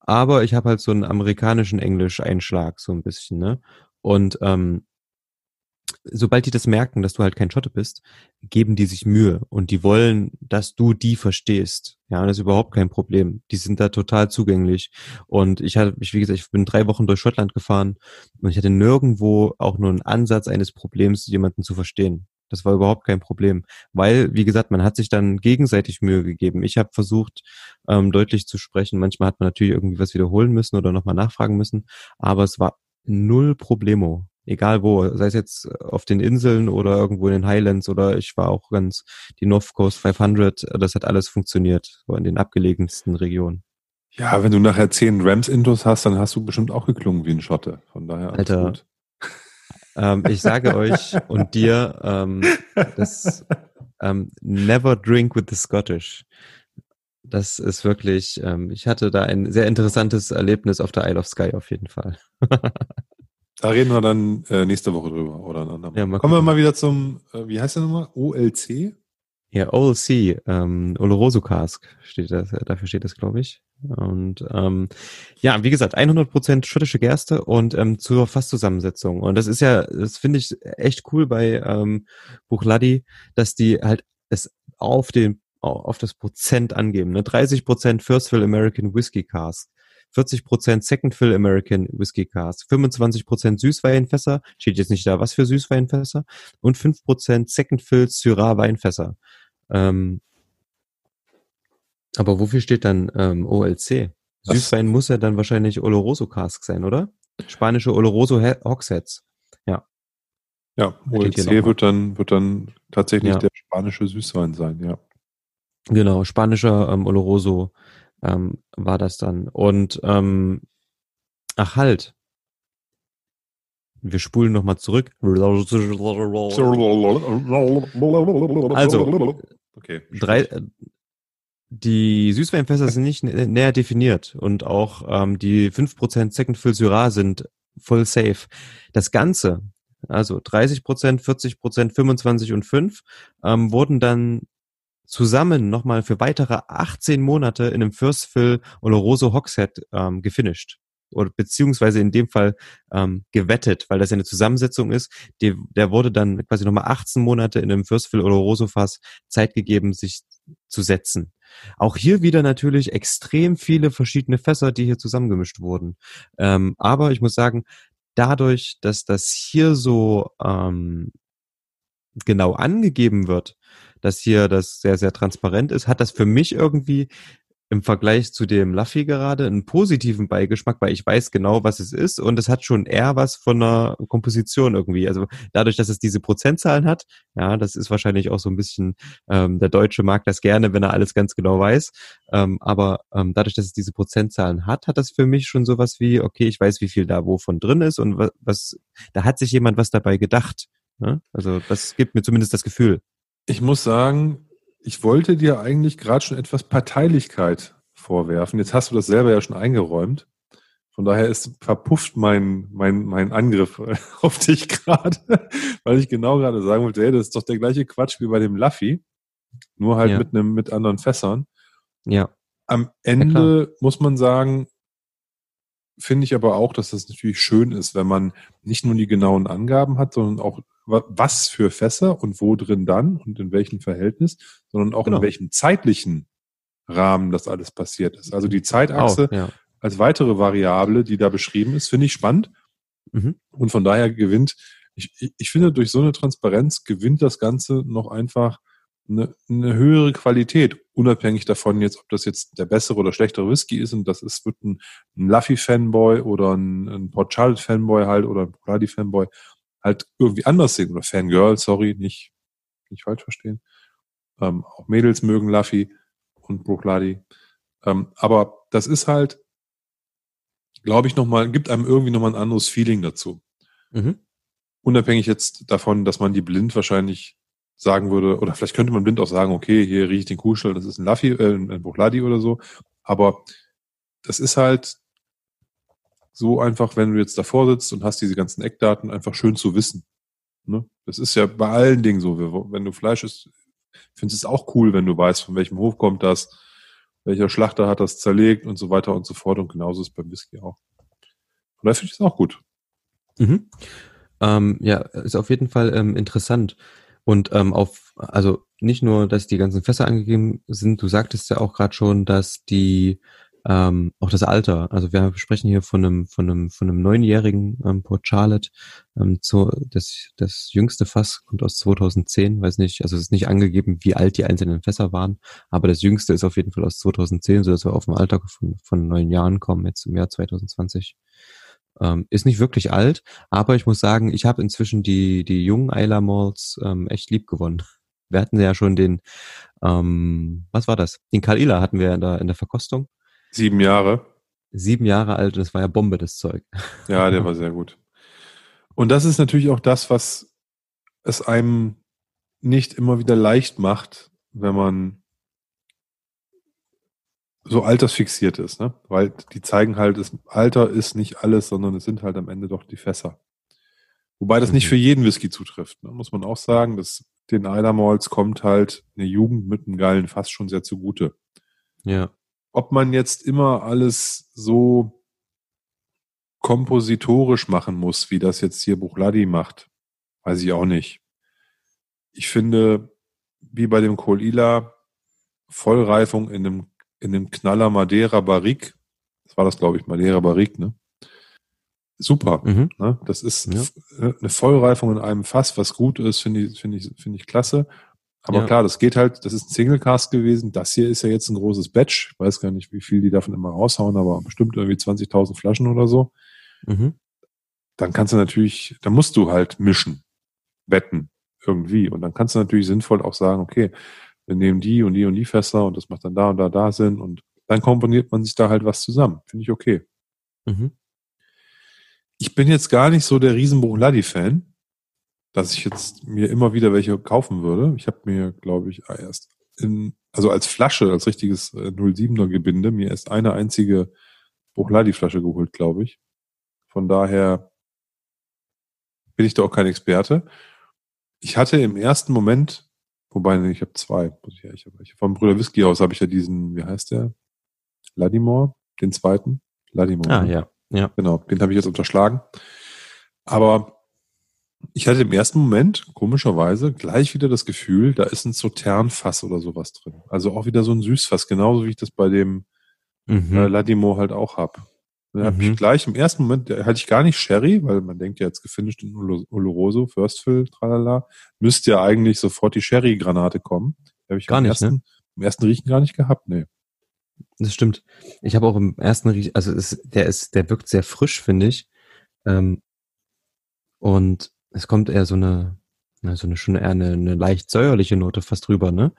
aber ich habe halt so einen amerikanischen Englisch-Einschlag so ein bisschen, ne? Und ähm, sobald die das merken, dass du halt kein Schotte bist, geben die sich Mühe und die wollen, dass du die verstehst. Ja, das ist überhaupt kein Problem. Die sind da total zugänglich. Und ich hatte, ich, wie gesagt, ich bin drei Wochen durch Schottland gefahren und ich hatte nirgendwo auch nur einen Ansatz eines Problems, jemanden zu verstehen. Das war überhaupt kein Problem, weil, wie gesagt, man hat sich dann gegenseitig Mühe gegeben. Ich habe versucht, ähm, deutlich zu sprechen. Manchmal hat man natürlich irgendwie was wiederholen müssen oder nochmal nachfragen müssen, aber es war null Problemo. Egal wo, sei es jetzt auf den Inseln oder irgendwo in den Highlands oder ich war auch ganz die North Coast 500, das hat alles funktioniert, so in den abgelegensten Regionen. Ja, wenn du nachher zehn Rams-Intos hast, dann hast du bestimmt auch geklungen wie ein Schotte. Von daher alles Alter. gut. Ähm, ich sage euch und dir, ähm, das ähm, never drink with the Scottish. Das ist wirklich, ähm, ich hatte da ein sehr interessantes Erlebnis auf der Isle of Skye auf jeden Fall. Da reden wir dann äh, nächste Woche drüber oder ein andermal. Ja, mal Kommen wir mal wieder zum, äh, wie heißt der nochmal? OLC? Ja, OLC, ähm, Oloroso Cask steht das, dafür steht das, glaube ich. Und ähm, ja, wie gesagt, 100% schottische Gerste und ähm, zur Fasszusammensetzung. Und das ist ja, das finde ich echt cool bei ähm, Buchladi, dass die halt es auf den auf das Prozent angeben. Ne? 30% First Fill American Whiskey Cask, 40% Second Fill American Whiskey Cask, 25% Süßweinfässer, steht jetzt nicht da, was für Süßweinfässer, und 5% Second Fill Syrah Weinfässer. Ähm, aber wofür steht dann ähm, OLC? Was? Süßwein muss ja dann wahrscheinlich Oloroso Cask sein, oder? Spanische Oloroso Hogsheads. Ja. Ja, OLC wird dann, wird dann tatsächlich ja. der spanische Süßwein sein, ja. Genau, spanischer ähm, Oloroso ähm, war das dann. Und ähm, ach halt. Wir spulen nochmal zurück. Also, okay. drei, die Süßweinfässer sind nicht näher definiert und auch ähm, die 5% Second Fill Syrah sind voll safe. Das Ganze, also 30%, 40%, 25 und 5, ähm, wurden dann zusammen nochmal für weitere 18 Monate in einem First Fill Oloroso Hogshead ähm, gefinisht. Oder beziehungsweise in dem Fall ähm, gewettet, weil das ja eine Zusammensetzung ist. Die, der wurde dann quasi nochmal 18 Monate in einem First Fill Oloroso Fass Zeit gegeben, sich zu setzen. Auch hier wieder natürlich extrem viele verschiedene Fässer, die hier zusammengemischt wurden. Ähm, aber ich muss sagen, dadurch, dass das hier so ähm, genau angegeben wird, dass hier das sehr, sehr transparent ist, hat das für mich irgendwie im Vergleich zu dem Luffy gerade einen positiven Beigeschmack, weil ich weiß genau, was es ist und es hat schon eher was von einer Komposition irgendwie. Also dadurch, dass es diese Prozentzahlen hat, ja, das ist wahrscheinlich auch so ein bisschen, ähm, der Deutsche mag das gerne, wenn er alles ganz genau weiß. Ähm, aber ähm, dadurch, dass es diese Prozentzahlen hat, hat das für mich schon sowas wie, okay, ich weiß, wie viel da wovon drin ist und was, was da hat sich jemand was dabei gedacht. Ne? Also das gibt mir zumindest das Gefühl. Ich muss sagen, ich wollte dir eigentlich gerade schon etwas Parteilichkeit vorwerfen. Jetzt hast du das selber ja schon eingeräumt. Von daher ist verpufft mein, mein, mein Angriff auf dich gerade, weil ich genau gerade sagen wollte, hey, das ist doch der gleiche Quatsch wie bei dem Luffy, nur halt ja. mit einem, mit anderen Fässern. Ja. Am Ende ja, muss man sagen, finde ich aber auch, dass das natürlich schön ist, wenn man nicht nur die genauen Angaben hat, sondern auch was für Fässer und wo drin dann und in welchem Verhältnis, sondern auch genau. in welchem zeitlichen Rahmen das alles passiert ist. Also die Zeitachse auch, ja. als weitere Variable, die da beschrieben ist, finde ich spannend. Mhm. Und von daher gewinnt, ich, ich finde, durch so eine Transparenz gewinnt das Ganze noch einfach eine, eine höhere Qualität, unabhängig davon jetzt, ob das jetzt der bessere oder schlechtere Whisky ist und das ist, wird ein, ein Luffy-Fanboy oder ein, ein Port Charlotte-Fanboy halt oder ein Brady-Fanboy halt irgendwie anders sehen. Oder Fangirl, sorry, nicht, nicht falsch verstehen. Ähm, auch Mädels mögen Luffy und Bruchladi. Ähm, aber das ist halt, glaube ich, nochmal, gibt einem irgendwie nochmal ein anderes Feeling dazu. Mhm. Unabhängig jetzt davon, dass man die blind wahrscheinlich sagen würde, oder vielleicht könnte man blind auch sagen, okay, hier rieche ich den Kuhstall, das ist ein Luffy, äh, ein Bruchladi oder so. Aber das ist halt so einfach, wenn du jetzt davor sitzt und hast diese ganzen Eckdaten, einfach schön zu wissen. Ne? Das ist ja bei allen Dingen so. Wenn du Fleisch isst, findest es auch cool, wenn du weißt, von welchem Hof kommt das, welcher Schlachter hat das zerlegt und so weiter und so fort. Und genauso ist beim Whisky auch. Und da finde ich es auch gut. Mhm. Ähm, ja, ist auf jeden Fall ähm, interessant. Und ähm, auf, also nicht nur, dass die ganzen Fässer angegeben sind, du sagtest ja auch gerade schon, dass die ähm, auch das Alter. Also wir sprechen hier von einem von einem von einem neunjährigen ähm, Port Charlotte. Ähm, zu, das das jüngste Fass kommt aus 2010, weiß nicht. Also es ist nicht angegeben, wie alt die einzelnen Fässer waren, aber das jüngste ist auf jeden Fall aus 2010, so dass wir auf ein Alter von von neun Jahren kommen jetzt im Jahr 2020. Ähm, ist nicht wirklich alt, aber ich muss sagen, ich habe inzwischen die die jungen Isla Malls ähm, echt lieb gewonnen. Wir hatten ja schon den, ähm, was war das? Den Kalila hatten wir in der, in der Verkostung. Sieben Jahre. Sieben Jahre alt und es war ja Bombe, das Zeug. Ja, der war sehr gut. Und das ist natürlich auch das, was es einem nicht immer wieder leicht macht, wenn man so altersfixiert ist, ne? Weil die zeigen halt, das Alter ist nicht alles, sondern es sind halt am Ende doch die Fässer. Wobei das nicht mhm. für jeden Whisky zutrifft, ne? muss man auch sagen. Dass den Eider Malls kommt halt eine Jugend mit einem geilen Fass schon sehr zugute. Ja. Ob man jetzt immer alles so kompositorisch machen muss, wie das jetzt hier Buchladi macht, weiß ich auch nicht. Ich finde, wie bei dem Kolila, Vollreifung in einem, in einem Knaller Madeira Barrique, das war das, glaube ich, Madeira Barrique, ne? Super. Mhm. Ne? Das ist ja. eine Vollreifung in einem Fass, was gut ist, finde ich, finde ich, finde ich klasse. Aber ja. klar, das geht halt, das ist ein Single Cast gewesen. Das hier ist ja jetzt ein großes Batch. Ich weiß gar nicht, wie viel die davon immer raushauen, aber bestimmt irgendwie 20.000 Flaschen oder so. Mhm. Dann kannst du natürlich, da musst du halt mischen, wetten, irgendwie. Und dann kannst du natürlich sinnvoll auch sagen, okay, wir nehmen die und die und die Fässer und das macht dann da und da da Sinn und dann komponiert man sich da halt was zusammen. Finde ich okay. Mhm. Ich bin jetzt gar nicht so der Riesenbuch-Laddi-Fan, dass ich jetzt mir immer wieder welche kaufen würde. Ich habe mir, glaube ich, erst in, also als Flasche, als richtiges 07er äh, Gebinde, mir erst eine einzige Buchladi-Flasche geholt, glaube ich. Von daher bin ich da auch kein Experte. Ich hatte im ersten Moment, wobei ich habe zwei, muss ich ehrlich ich vom Brüder Whisky aus habe ich ja diesen, wie heißt der? Ladimore, den zweiten. Ladimore. Ah, ne? ja. Ja. Genau, den habe ich jetzt unterschlagen. Aber ich hatte im ersten Moment, komischerweise, gleich wieder das Gefühl, da ist ein Sauternfass oder sowas drin. Also auch wieder so ein Süßfass, genauso wie ich das bei dem mhm. äh, Ladimo halt auch hab. Dann mhm. habe ich gleich im ersten Moment, da hatte ich gar nicht Sherry, weil man denkt ja jetzt gefinisht in Oloroso, First Fill, tralala, müsste ja eigentlich sofort die Sherry-Granate kommen. Habe ich gar nicht, ersten, ne? im ersten Riechen gar nicht gehabt, nee. Das stimmt. Ich habe auch im ersten Riechen, also es, der ist, der wirkt sehr frisch, finde ich. Ähm, und es kommt eher so eine, so eine schon eher eine, eine leicht säuerliche Note fast drüber, ne?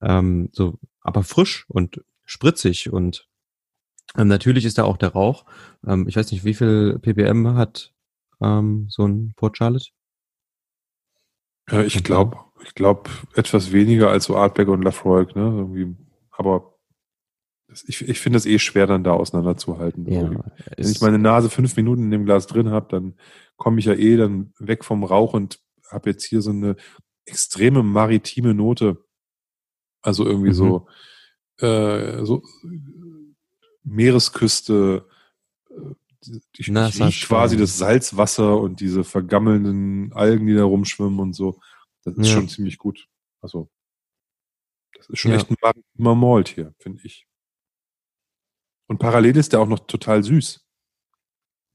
Ähm, so, aber frisch und spritzig und ähm, natürlich ist da auch der Rauch. Ähm, ich weiß nicht, wie viel ppm hat ähm, so ein Port Charlotte? Ja, ich glaube, ich glaube etwas weniger als so Artback und Lafroig, ne? Irgendwie, aber ich, ich finde es eh schwer, dann da auseinanderzuhalten. Ja, Wenn ich meine Nase fünf Minuten in dem Glas drin habe, dann komme ich ja eh dann weg vom Rauch und habe jetzt hier so eine extreme maritime Note. Also irgendwie mhm. so, äh, so Meeresküste, ich, Na, ich quasi das Salzwasser und diese vergammelnden Algen, die da rumschwimmen und so. Das ist ja. schon ziemlich gut. Also, das ist schon ja. echt ein Malt hier, finde ich. Und parallel ist der auch noch total süß.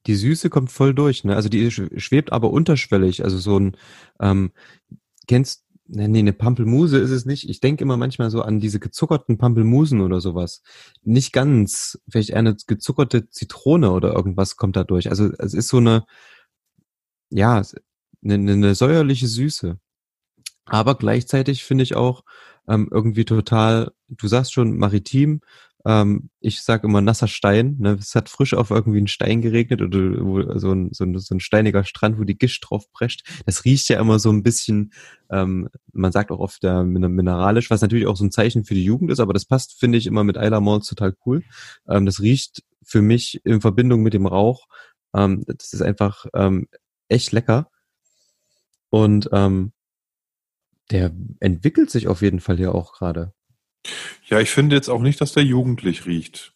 Die Süße kommt voll durch, ne? Also die schwebt aber unterschwellig. Also so ein, ähm, kennst, nee, eine Pampelmuse ist es nicht. Ich denke immer manchmal so an diese gezuckerten Pampelmusen oder sowas. Nicht ganz, vielleicht eher eine gezuckerte Zitrone oder irgendwas kommt da durch. Also es ist so eine, ja, eine, eine säuerliche Süße. Aber gleichzeitig finde ich auch ähm, irgendwie total, du sagst schon maritim, ähm, ich sage immer nasser Stein. Ne? Es hat frisch auf irgendwie einen Stein geregnet oder wo, so, ein, so, ein, so ein steiniger Strand, wo die Gischt drauf prescht. Das riecht ja immer so ein bisschen, ähm, man sagt auch oft äh, mineralisch, was natürlich auch so ein Zeichen für die Jugend ist, aber das passt, finde ich, immer mit Isla Malls total cool. Ähm, das riecht für mich in Verbindung mit dem Rauch. Ähm, das ist einfach ähm, echt lecker. Und ähm, der entwickelt sich auf jeden Fall ja auch gerade. Ja, ich finde jetzt auch nicht, dass der jugendlich riecht.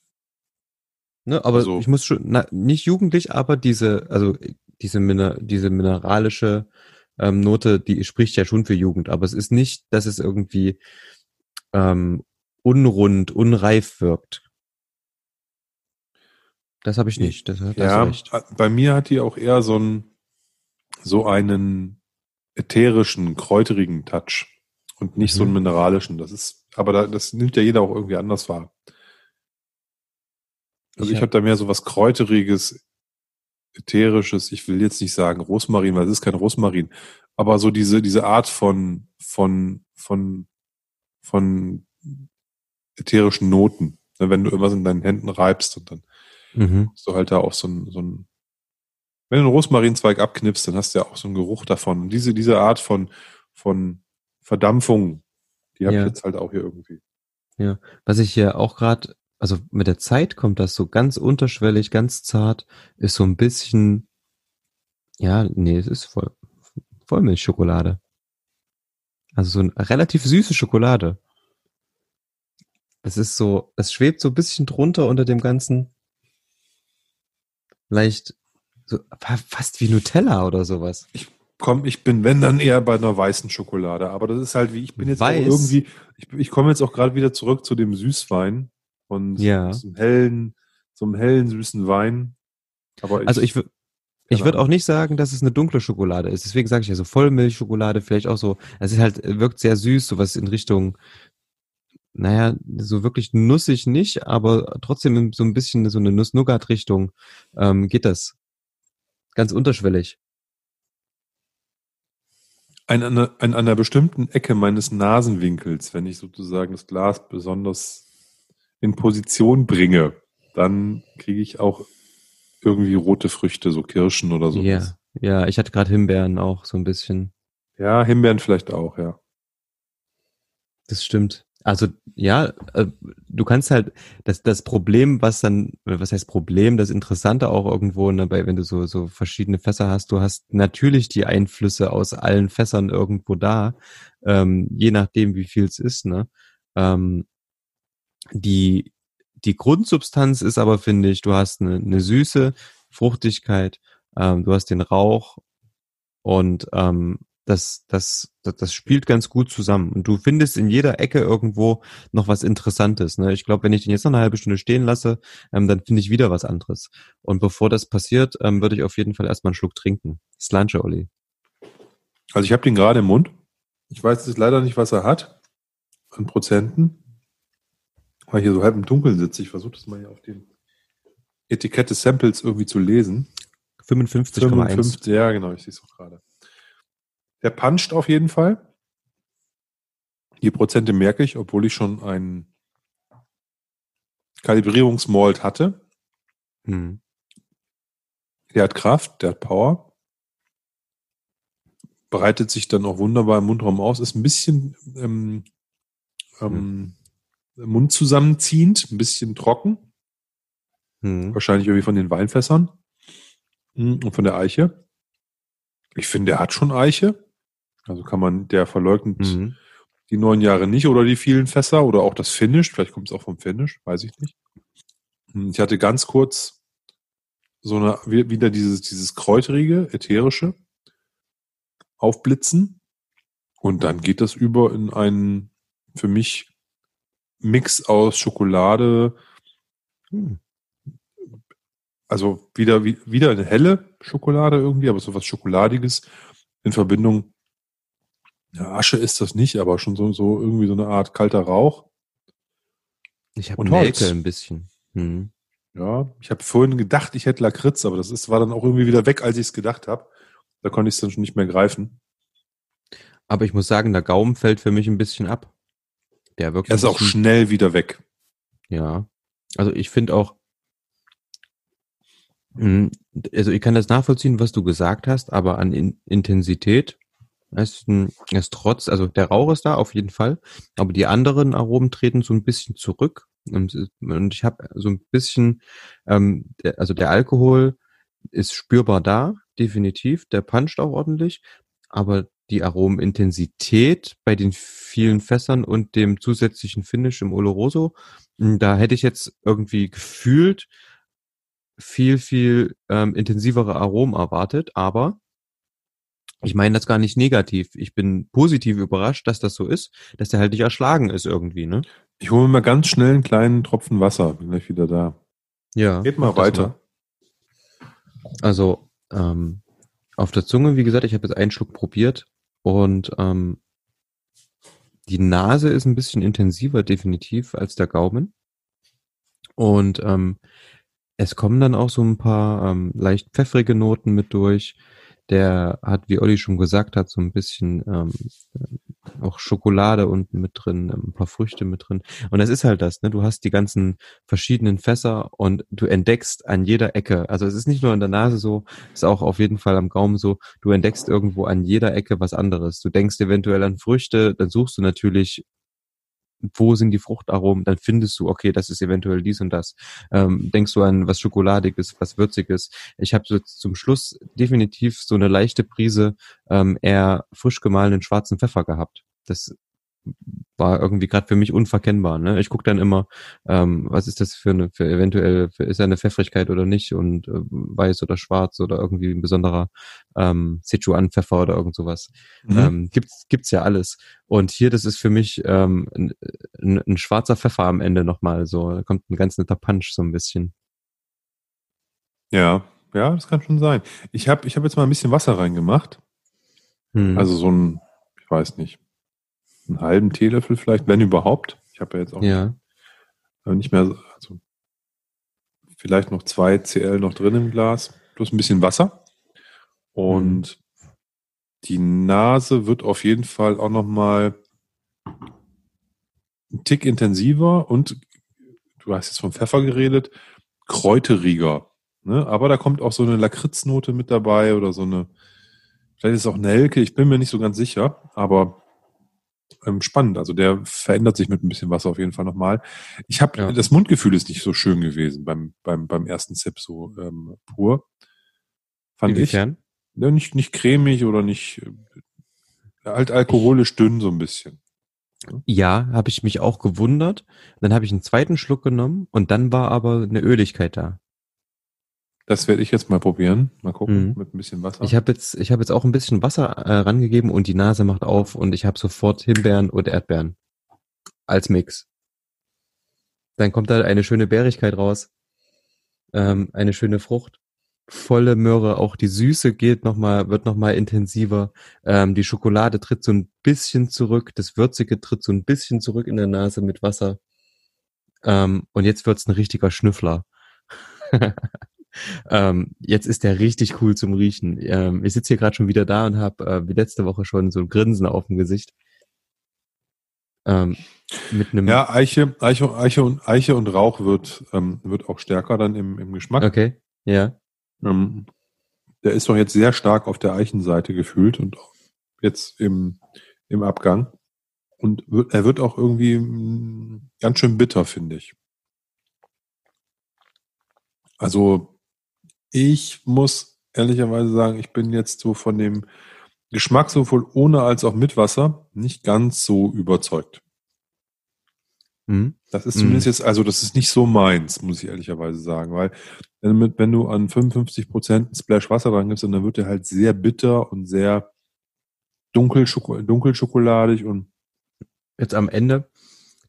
Ne, aber also. ich muss schon, na, nicht jugendlich, aber diese, also diese, Miner, diese mineralische ähm, Note, die spricht ja schon für Jugend, aber es ist nicht, dass es irgendwie ähm, unrund, unreif wirkt. Das habe ich nicht. Das, das ja, recht. bei mir hat die auch eher so einen, so einen ätherischen, kräuterigen Touch und nicht mhm. so einen mineralischen. Das ist aber da, das nimmt ja jeder auch irgendwie anders wahr. Also ich, ich habe da mehr so was Kräuteriges, Ätherisches. Ich will jetzt nicht sagen Rosmarin, weil es ist kein Rosmarin. Aber so diese, diese Art von, von, von, von ätherischen Noten. Ne, wenn du irgendwas in deinen Händen reibst und dann mhm. hast du halt da auch so ein, so ein, wenn du einen Rosmarinzweig abknippst, dann hast du ja auch so einen Geruch davon. Und diese, diese Art von, von Verdampfung die habe ja. ich jetzt halt auch hier irgendwie. Ja, was ich hier auch gerade, also mit der Zeit kommt das so ganz unterschwellig, ganz zart, ist so ein bisschen, ja, nee, es ist voll, Vollmilchschokolade. Also so eine relativ süße Schokolade. Das ist so, es schwebt so ein bisschen drunter unter dem Ganzen. Leicht, so, fast wie Nutella oder sowas. Ich komm, ich bin, wenn dann eher bei einer weißen Schokolade. Aber das ist halt wie, ich bin jetzt irgendwie, ich, ich komme jetzt auch gerade wieder zurück zu dem Süßwein und Ja. so einem hellen, einem hellen, süßen Wein. Aber ich, Also ich, wür- ich würde auch nicht sagen, dass es eine dunkle Schokolade ist. Deswegen sage ich ja so Vollmilchschokolade, vielleicht auch so. Es ist halt, wirkt sehr süß, sowas in Richtung, naja, so wirklich nussig nicht, aber trotzdem so ein bisschen so eine Nuss-Nougat-Richtung ähm, geht das. Ganz unterschwellig. An, einer, an einer bestimmten Ecke meines Nasenwinkels, wenn ich sozusagen das Glas besonders in Position bringe, dann kriege ich auch irgendwie rote Früchte, so Kirschen oder so. Ja, ja, ich hatte gerade Himbeeren auch so ein bisschen. ja, Himbeeren vielleicht auch, ja. Das stimmt. Also ja, äh, du kannst halt das das Problem, was dann, was heißt Problem, das Interessante auch irgendwo, ne, bei wenn du so so verschiedene Fässer hast, du hast natürlich die Einflüsse aus allen Fässern irgendwo da, ähm, je nachdem wie viel es ist, ne. Ähm, die die Grundsubstanz ist aber finde ich, du hast eine, eine Süße, Fruchtigkeit, ähm, du hast den Rauch und ähm, das, das, das, das spielt ganz gut zusammen. Und du findest in jeder Ecke irgendwo noch was Interessantes. Ne? Ich glaube, wenn ich den jetzt noch eine halbe Stunde stehen lasse, ähm, dann finde ich wieder was anderes. Und bevor das passiert, ähm, würde ich auf jeden Fall erstmal einen Schluck trinken. Slanche, Olli. Also ich habe den gerade im Mund. Ich weiß jetzt leider nicht, was er hat an Prozenten, weil ich hier so halb im Dunkeln sitze. Ich versuche das mal hier auf dem Etikett des Samples irgendwie zu lesen. 55,1. 55, ja, genau, ich sehe es auch gerade. Der puncht auf jeden Fall. Die Prozente merke ich, obwohl ich schon einen Kalibrierungsmalt hatte. Hm. Der hat Kraft, der hat Power. Breitet sich dann auch wunderbar im Mundraum aus. Ist ein bisschen ähm, ähm, Mund zusammenziehend, ein bisschen trocken. Hm. Wahrscheinlich irgendwie von den Weinfässern Mm, und von der Eiche. Ich finde, er hat schon Eiche. Also kann man, der verleugnet Hm. die neun Jahre nicht oder die vielen Fässer oder auch das Finish. Vielleicht kommt es auch vom Finish, weiß ich nicht. Hm, Ich hatte ganz kurz so eine, wie- wieder dieses, dieses kräuterige, ätherische aufblitzen. Und dann geht das über in einen, für mich, Mix aus Schokolade, Hm. also wieder, wie- wieder eine helle Schokolade irgendwie, aber so was Schokoladiges in Verbindung. Ja, Asche ist das nicht, aber schon so, so irgendwie so eine Art kalter Rauch. Ich habe. Nelke ein bisschen. Hm. Ja, ich habe vorhin gedacht, ich hätte Lakritz, aber das ist, war dann auch irgendwie wieder weg, als ich es gedacht habe. Da konnte ich es dann schon nicht mehr greifen. Aber ich muss sagen, der Gaumen fällt für mich ein bisschen ab. Der wirkt Er ist auch schnell wieder weg. Ja. Also ich finde auch, mh, also ich kann das nachvollziehen, was du gesagt hast, aber an In Intensität ein- ist trotz, also der Rauch ist da auf jeden Fall, aber die anderen Aromen treten so ein bisschen zurück. Und, ich habe so ein bisschen, ähm, also der Alkohol ist spürbar da, definitiv, der puncht auch ordentlich, aber die Aromenintensität bei den vielen Fässern und dem zusätzlichen Finish im Oloroso, mh, da hätte ich jetzt irgendwie gefühlt viel, viel ähm, intensivere Aromen erwartet, aber ich meine das gar nicht negativ. Ich bin positiv überrascht, dass das so ist, dass der halt nicht erschlagen ist irgendwie, ne? Ich hole mir mal ganz schnell einen kleinen Tropfen Wasser. Bin gleich wieder da. Ja. Geht mal weiter. Also ähm, auf der Zunge, wie gesagt, ich habe jetzt einen Schluck probiert und ähm, die Nase ist ein bisschen intensiver definitiv als der Gaumen. Und ähm, es kommen dann auch so ein paar ähm, leicht pfeffrige Noten mit durch. Der hat, wie Olli schon gesagt hat, so ein bisschen ähm, auch Schokolade unten mit drin, ähm, ein paar Früchte mit drin. Und das ist halt das, ne? Du hast die ganzen verschiedenen Fässer und du entdeckst an jeder Ecke, also es ist nicht nur in der Nase so, ist auch auf jeden Fall am Gaumen so, du entdeckst irgendwo an jeder Ecke was anderes. Du denkst eventuell an Früchte, dann suchst du natürlich, wo sind die Fruchtaromen, dann findest du, okay, das ist eventuell dies und das. Ähm, denkst du an was Schokoladiges, was Würziges. Ich habe so zum Schluss definitiv so eine leichte Prise ähm, eher frisch gemahlenen schwarzen Pfeffer gehabt. Das war irgendwie gerade für mich unverkennbar. Ne? Ich gucke dann immer, ähm, was ist das für eine, für eventuell, für, ist er eine Pfeffrigkeit oder nicht und äh, weiß oder schwarz oder irgendwie ein besonderer ähm, Sichuan-Pfeffer oder irgend sowas. Mhm. Ähm, gibt's, gibt's ja alles. Und hier, das ist für mich ähm, ein, ein, ein schwarzer Pfeffer am Ende nochmal so. Da kommt ein ganz netter Punch so ein bisschen. Ja, ja, das kann schon sein. Ich habe ich hab jetzt mal ein bisschen Wasser reingemacht. Hm. Also so ein, ich weiß nicht, einen halben Teelöffel vielleicht, wenn überhaupt. Ich habe ja jetzt auch ja. nicht mehr, also vielleicht noch zwei CL noch drin im Glas, plus ein bisschen Wasser. Und mhm. die Nase wird auf jeden Fall auch nochmal ein Tick intensiver und du hast jetzt vom Pfeffer geredet, kräuteriger. Ne? Aber da kommt auch so eine Lakritznote mit dabei oder so eine, vielleicht ist es auch Nelke, ich bin mir nicht so ganz sicher, aber ähm, spannend. Also der verändert sich mit ein bisschen Wasser auf jeden Fall nochmal. Ich habe ja. das Mundgefühl ist nicht so schön gewesen beim beim beim ersten Sip so ähm, pur. Fand Inwiefern? ich. Ja, nicht nicht cremig oder nicht äh, halt alkoholisch dünn so ein bisschen. Ja, habe ich mich auch gewundert. Dann habe ich einen zweiten Schluck genommen und dann war aber eine Öligkeit da. Das werde ich jetzt mal probieren. Mal gucken mhm. mit ein bisschen Wasser. Ich habe jetzt, ich habe jetzt auch ein bisschen Wasser äh, rangegeben und die Nase macht auf und ich habe sofort Himbeeren und Erdbeeren als Mix. Dann kommt da eine schöne Bärigkeit raus, ähm, eine schöne Frucht, volle Möhre. Auch die Süße geht noch mal, wird noch mal intensiver. Ähm, die Schokolade tritt so ein bisschen zurück, das Würzige tritt so ein bisschen zurück in der Nase mit Wasser. Ähm, und jetzt wird's ein richtiger Schnüffler. Ähm, jetzt ist der richtig cool zum Riechen. Ähm, ich sitze hier gerade schon wieder da und habe äh, wie letzte Woche schon so ein Grinsen auf dem Gesicht. Ähm, mit einem ja, Eiche, Eiche, Eiche und Eiche und Rauch wird ähm, wird auch stärker dann im, im Geschmack. Okay, ja. Ähm, der ist doch jetzt sehr stark auf der Eichenseite gefühlt und jetzt im im Abgang und wird, er wird auch irgendwie mm, ganz schön bitter, finde ich. Also ich muss ehrlicherweise sagen, ich bin jetzt so von dem Geschmack sowohl ohne als auch mit Wasser nicht ganz so überzeugt. Mhm. Das ist zumindest mhm. jetzt, also das ist nicht so meins, muss ich ehrlicherweise sagen, weil wenn, du, an 55 Prozent Splash Wasser dran gibst, dann wird der halt sehr bitter und sehr dunkel, dunkelschokoladig und jetzt am Ende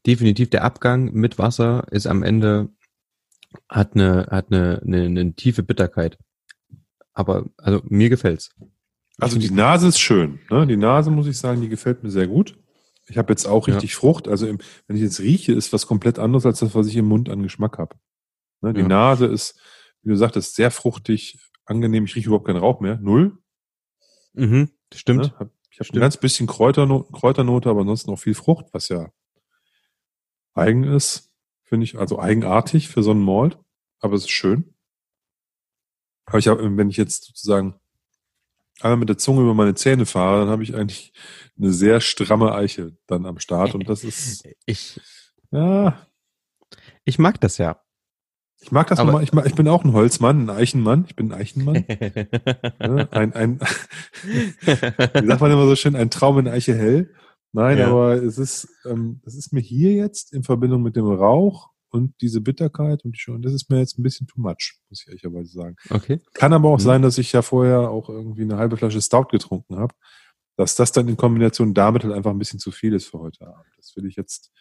definitiv der Abgang mit Wasser ist am Ende hat eine, hat eine, eine, eine tiefe Bitterkeit. Aber, also, mir gefällt's. Also, die Nase ist schön, ne? Die Nase, muss ich sagen, die gefällt mir sehr gut. Ich habe jetzt auch richtig ja. Frucht. Also, im, wenn ich jetzt rieche, ist was komplett anderes als das, was ich im Mund an Geschmack habe. Ne? Die ja. Nase ist, wie du sagtest, sehr fruchtig, angenehm. Ich rieche überhaupt keinen Rauch mehr. Null. Mhm, stimmt. Ne? Ich habe ein ganz bisschen Kräuternote, Kräuternote, aber ansonsten auch viel Frucht, was ja eigen ist finde ich, also eigenartig für so einen Malt, aber es ist schön. Aber ich habe, wenn ich jetzt sozusagen einmal mit der Zunge über meine Zähne fahre, dann habe ich eigentlich eine sehr stramme Eiche dann am Start und das ist ich ja ich mag das ja. Ich mag das aber, ich, mag, ich bin auch ein Holzmann, ein Eichenmann. Ich bin ein Eichenmann. ja, ein, ein, wie sagt man immer so schön, ein Traum in Eiche hell. Nein, ja. aber es ist, ähm, das ist mir hier jetzt in Verbindung mit dem Rauch und diese Bitterkeit und die schon, das ist mir jetzt ein bisschen too much, muss ich ehrlicherweise sagen. Okay. Kann aber auch mhm. sein, dass ich ja vorher auch irgendwie eine halbe Flasche Stout getrunken habe, dass das dann in Kombination damit halt einfach ein bisschen zu viel ist für heute Abend. Das will ich jetzt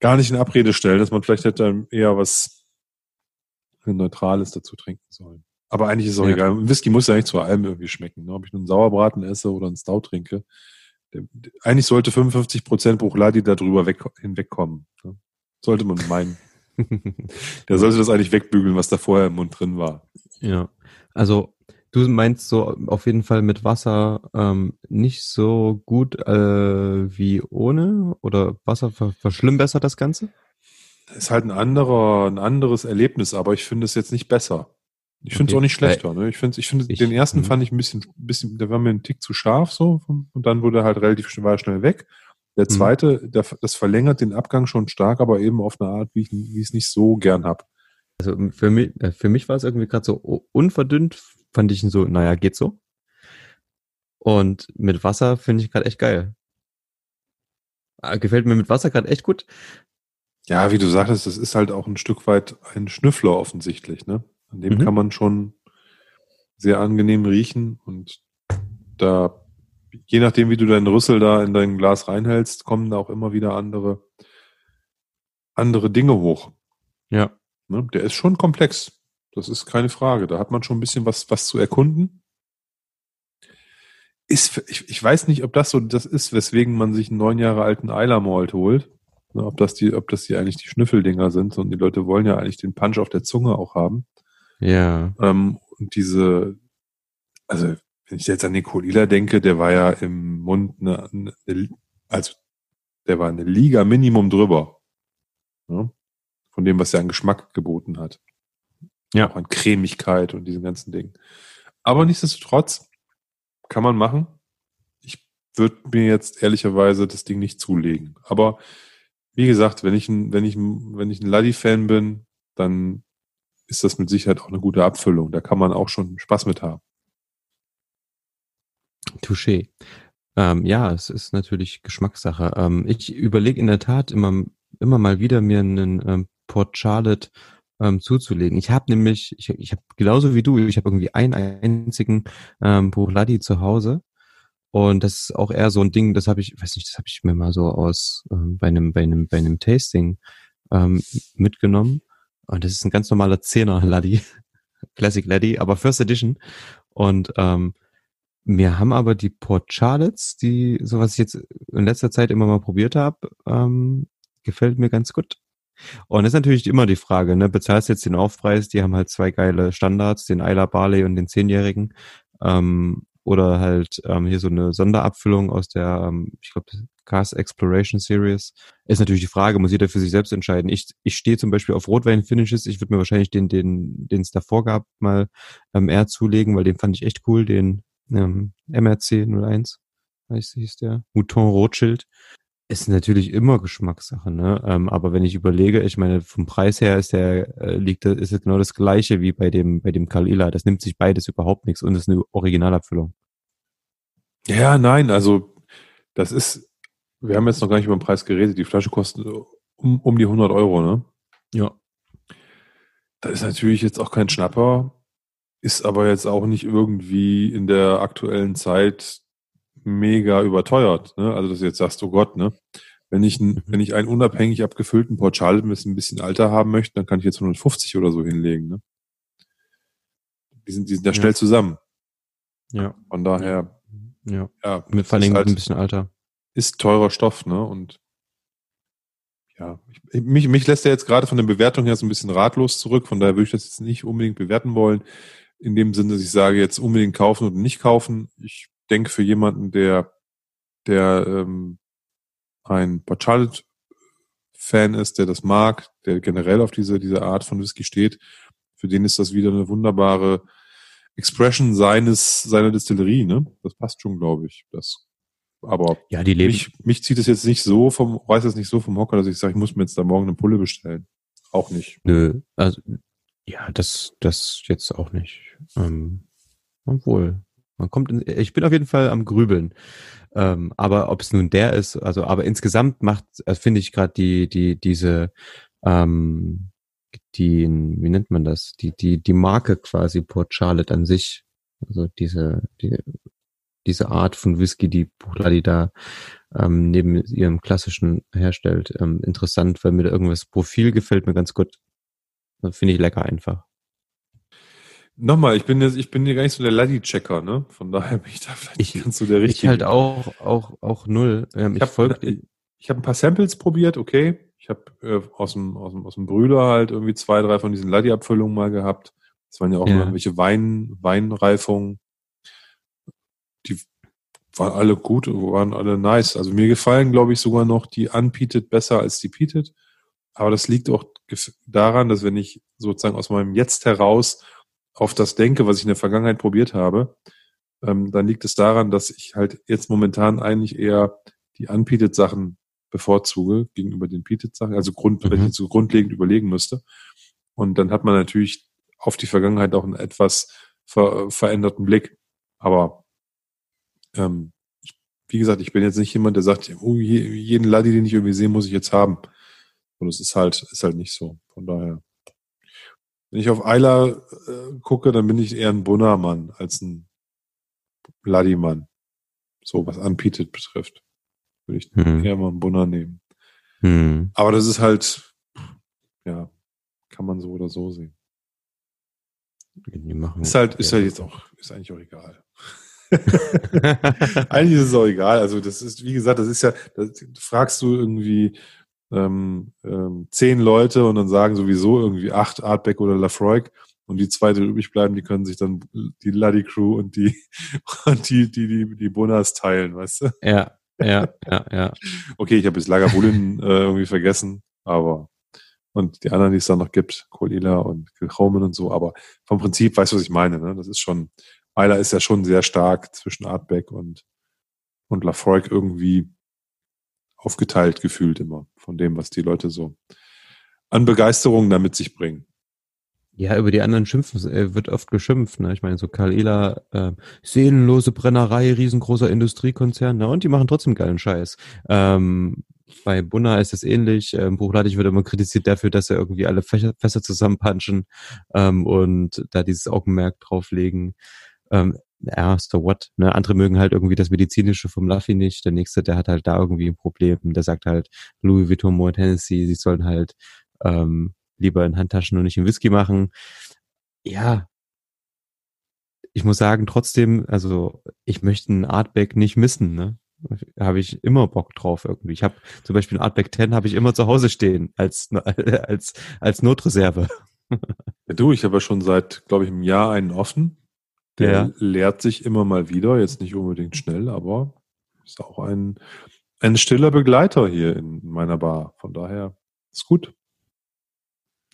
gar nicht in Abrede stellen, dass man vielleicht hätte eher was Neutrales dazu trinken sollen. Aber eigentlich ist es auch ja. egal. Whisky muss ja eigentlich zu allem irgendwie schmecken. Ne? Ob ich nun einen Sauerbraten esse oder einen Stout trinke, eigentlich sollte 55 Prozent Bruchladi darüber weg, hinwegkommen. Ne? Sollte man meinen. Der sollte das eigentlich wegbügeln, was da vorher im Mund drin war. Ja, also du meinst so auf jeden Fall mit Wasser ähm, nicht so gut äh, wie ohne oder Wasser verschlimmbessert das Ganze? ist halt ein anderer, ein anderes Erlebnis, aber ich finde es jetzt nicht besser. Ich finde es okay. auch nicht schlechter. Ne? Ich finde, ich finde, den ersten mh. fand ich ein bisschen, bisschen, der war mir ein Tick zu scharf so und dann wurde er halt relativ schnell, schnell weg. Der mhm. zweite, mhm. der, das verlängert den Abgang schon stark, aber eben auf eine Art, wie ich, es nicht so gern hab. Also für mich, äh, für mich war es irgendwie gerade so unverdünnt, fand ich ihn so, naja, geht so. Und mit Wasser finde ich gerade echt geil. Ah, gefällt mir mit Wasser gerade echt gut. Ja, wie du sagtest, das ist halt auch ein Stück weit ein Schnüffler offensichtlich, ne? An dem mhm. kann man schon sehr angenehm riechen und da, je nachdem, wie du deinen Rüssel da in dein Glas reinhältst, kommen da auch immer wieder andere, andere Dinge hoch. Ja. Ne? Der ist schon komplex. Das ist keine Frage. Da hat man schon ein bisschen was, was zu erkunden. Ist, ich, ich weiß nicht, ob das so das ist, weswegen man sich einen neun Jahre alten Eiler Malt holt. Ne, ob das die, ob das die eigentlich die Schnüffeldinger sind und die Leute wollen ja eigentlich den Punch auf der Zunge auch haben. Ja. Ähm, und diese, also wenn ich jetzt an Nicolila denke, der war ja im Mund eine, eine also der war eine Liga Minimum drüber. Ne? Von dem, was er an Geschmack geboten hat. Ja. Auch an Cremigkeit und diesen ganzen Dingen. Aber nichtsdestotrotz kann man machen. Ich würde mir jetzt ehrlicherweise das Ding nicht zulegen. Aber wie gesagt, wenn ich ein, wenn ich ein, wenn ich ein Laddy-Fan bin, dann ist das mit Sicherheit auch eine gute Abfüllung. Da kann man auch schon Spaß mit haben. Touché. Ähm, ja, es ist natürlich Geschmackssache. Ähm, ich überlege in der Tat immer, immer mal wieder mir einen ähm, Port Charlotte ähm, zuzulegen. Ich habe nämlich, ich, ich habe genauso wie du, ich habe irgendwie einen einzigen ähm, Buchladi zu Hause und das ist auch eher so ein Ding, das habe ich, weiß nicht, das habe ich mir mal so aus ähm, bei einem bei einem bei einem Tasting ähm, mitgenommen. Und das ist ein ganz normaler Zehner Laddy, Classic Laddy, aber First Edition. Und ähm, wir haben aber die Port Charlottes, die so was ich jetzt in letzter Zeit immer mal probiert habe, ähm, gefällt mir ganz gut. Und das ist natürlich immer die Frage, ne, bezahlst jetzt den Aufpreis, die haben halt zwei geile Standards, den Isla Barley und den Zehnjährigen. Ähm, oder halt ähm, hier so eine Sonderabfüllung aus der, ähm, ich glaube, Cars Exploration Series. Ist natürlich die Frage, muss jeder für sich selbst entscheiden. Ich, ich stehe zum Beispiel auf Rotwein-Finishes. Ich würde mir wahrscheinlich den, den, den es davor gab, mal ähm, eher zulegen, weil den fand ich echt cool, den ähm, MRC 01. Weiß ich, ist der Mouton Rothschild. Ist natürlich immer Geschmackssache, ne? Ähm, aber wenn ich überlege, ich meine, vom Preis her ist der, äh, liegt, ist es genau das gleiche wie bei dem, bei dem Kalila. Das nimmt sich beides überhaupt nichts und ist eine Originalabfüllung. Ja, nein, also das ist, wir haben jetzt noch gar nicht über den Preis geredet. Die Flasche kostet um, um die 100 Euro, ne? Ja. Das ist natürlich jetzt auch kein Schnapper, ist aber jetzt auch nicht irgendwie in der aktuellen Zeit mega überteuert. Ne? Also dass du jetzt sagst, oh Gott, ne? Wenn ich, ein, mhm. wenn ich einen unabhängig abgefüllten Portal mit ein bisschen Alter haben möchte, dann kann ich jetzt 150 oder so hinlegen. Ne? Die sind, die sind ja, ja. schnell zusammen. Ja. Von daher. Ja. ja mit vor allem halt, ein bisschen Alter. Ist teurer Stoff, ne? Und ja, ich, mich, mich lässt er jetzt gerade von der Bewertung her so ein bisschen ratlos zurück. Von daher würde ich das jetzt nicht unbedingt bewerten wollen. In dem Sinne, dass ich sage, jetzt unbedingt kaufen oder nicht kaufen. Ich denke, für jemanden, der, der ähm, ein Charlotte-Fan ist, der das mag, der generell auf diese, diese Art von Whisky steht, für den ist das wieder eine wunderbare Expression seines, seiner Distillerie, ne? Das passt schon, glaube ich. Das, aber ja, die leben. Mich, mich zieht es jetzt nicht so vom, weiß es nicht so vom Hocker, dass ich sage, ich muss mir jetzt da morgen eine Pulle bestellen. Auch nicht. Nö, also, ja, das, das jetzt auch nicht. Ähm, obwohl, man kommt, in, ich bin auf jeden Fall am Grübeln. Ähm, aber ob es nun der ist, also aber insgesamt macht, äh, finde ich gerade die, die, diese, ähm, die, wie nennt man das? Die, die, die Marke quasi Port Charlotte an sich, also diese, die, diese Art von Whisky, die Buchladi da ähm, neben ihrem klassischen herstellt, ähm, interessant, weil mir da irgendwas Profil gefällt mir ganz gut. Finde ich lecker einfach. Nochmal, ich bin jetzt, ich bin hier gar nicht so der Laddy-Checker, ne? Von daher bin ich da vielleicht ich, ganz so der richtige. Ich halt auch, auch, auch null. Ähm, ich habe folg, ich, ich hab ein paar Samples probiert, okay. Ich habe äh, aus dem, aus dem, aus dem Brüder halt irgendwie zwei, drei von diesen Laddy-Abfüllungen mal gehabt. Das waren ja auch ja. irgendwelche Wein, Weinreifungen. Die waren alle gut, waren alle nice. Also mir gefallen, glaube ich, sogar noch die Unpeated besser als die Peated. Aber das liegt auch daran, dass wenn ich sozusagen aus meinem Jetzt heraus auf das denke, was ich in der Vergangenheit probiert habe, ähm, dann liegt es daran, dass ich halt jetzt momentan eigentlich eher die unpeated Sachen bevorzuge gegenüber den peated Sachen, also Grund, mhm. wenn ich so grundlegend überlegen müsste. Und dann hat man natürlich auf die Vergangenheit auch einen etwas ver veränderten Blick. Aber ähm, wie gesagt, ich bin jetzt nicht jemand, der sagt, oh, jeden Laddi, den ich irgendwie sehe, muss ich jetzt haben. Und es ist halt, ist halt nicht so. Von daher. Wenn ich auf Eiler äh, gucke, dann bin ich eher ein Bunnermann als ein Laddi-Mann. So, was Unpeated betrifft. Würde ich hm. eher mal einen Bunner nehmen. Hm. Aber das ist halt, ja, kann man so oder so sehen. ist halt, ist halt jetzt auch, ist eigentlich auch egal. eigentlich ist es auch egal. Also das ist, wie gesagt, das ist ja, das fragst du irgendwie ähm, ähm, zehn Leute und dann sagen sowieso irgendwie acht Artback oder Lafroig und die zwei, die übrig bleiben, die können sich dann die Luddy Crew und die und die die die, die Bonas teilen, weißt du? Ja, ja, ja, ja. Okay, ich habe jetzt Lagavulin äh, irgendwie vergessen, aber und die anderen, die es dann noch gibt, Kolila und Kilchomen und so, aber vom Prinzip weißt du, was ich meine, ne? Das ist schon, Eiler ist ja schon sehr stark zwischen Artback und und Lafroig irgendwie aufgeteilt gefühlt immer von dem, was die Leute so an Begeisterung damit sich bringen. Ja, über die anderen schimpfen, äh, wird oft geschimpft. Ne? Ich meine, so Karl Ehler, äh, seelenlose Brennerei, riesengroßer Industriekonzern, ne? und die machen trotzdem geilen Scheiß. Ähm, bei Bunner ist es ähnlich. Ähm, Buchladich wird immer kritisiert dafür, dass er irgendwie alle Fässer, Fässer zusammenpanschen ähm, und da dieses Augenmerk drauflegen. Ähm, ja, so what? Ne? Andere mögen halt irgendwie das Medizinische vom Luffy nicht. Der nächste, der hat halt da irgendwie ein Problem. Der sagt halt, Louis Vuitton und Tennessee, sie sollen halt ähm, lieber in Handtaschen und nicht in Whisky machen. Ja. Ich muss sagen, trotzdem, also ich möchte ein Artback nicht missen, ne? Habe ich immer Bock drauf irgendwie. Ich habe zum Beispiel ein Artback 10 habe ich immer zu Hause stehen als als als Notreserve. Ja, du, ich habe ja schon seit, glaube ich, einem Jahr einen offen. Der ja. lehrt sich immer mal wieder, jetzt nicht unbedingt schnell, aber ist auch ein, ein stiller Begleiter hier in meiner Bar. Von daher ist gut.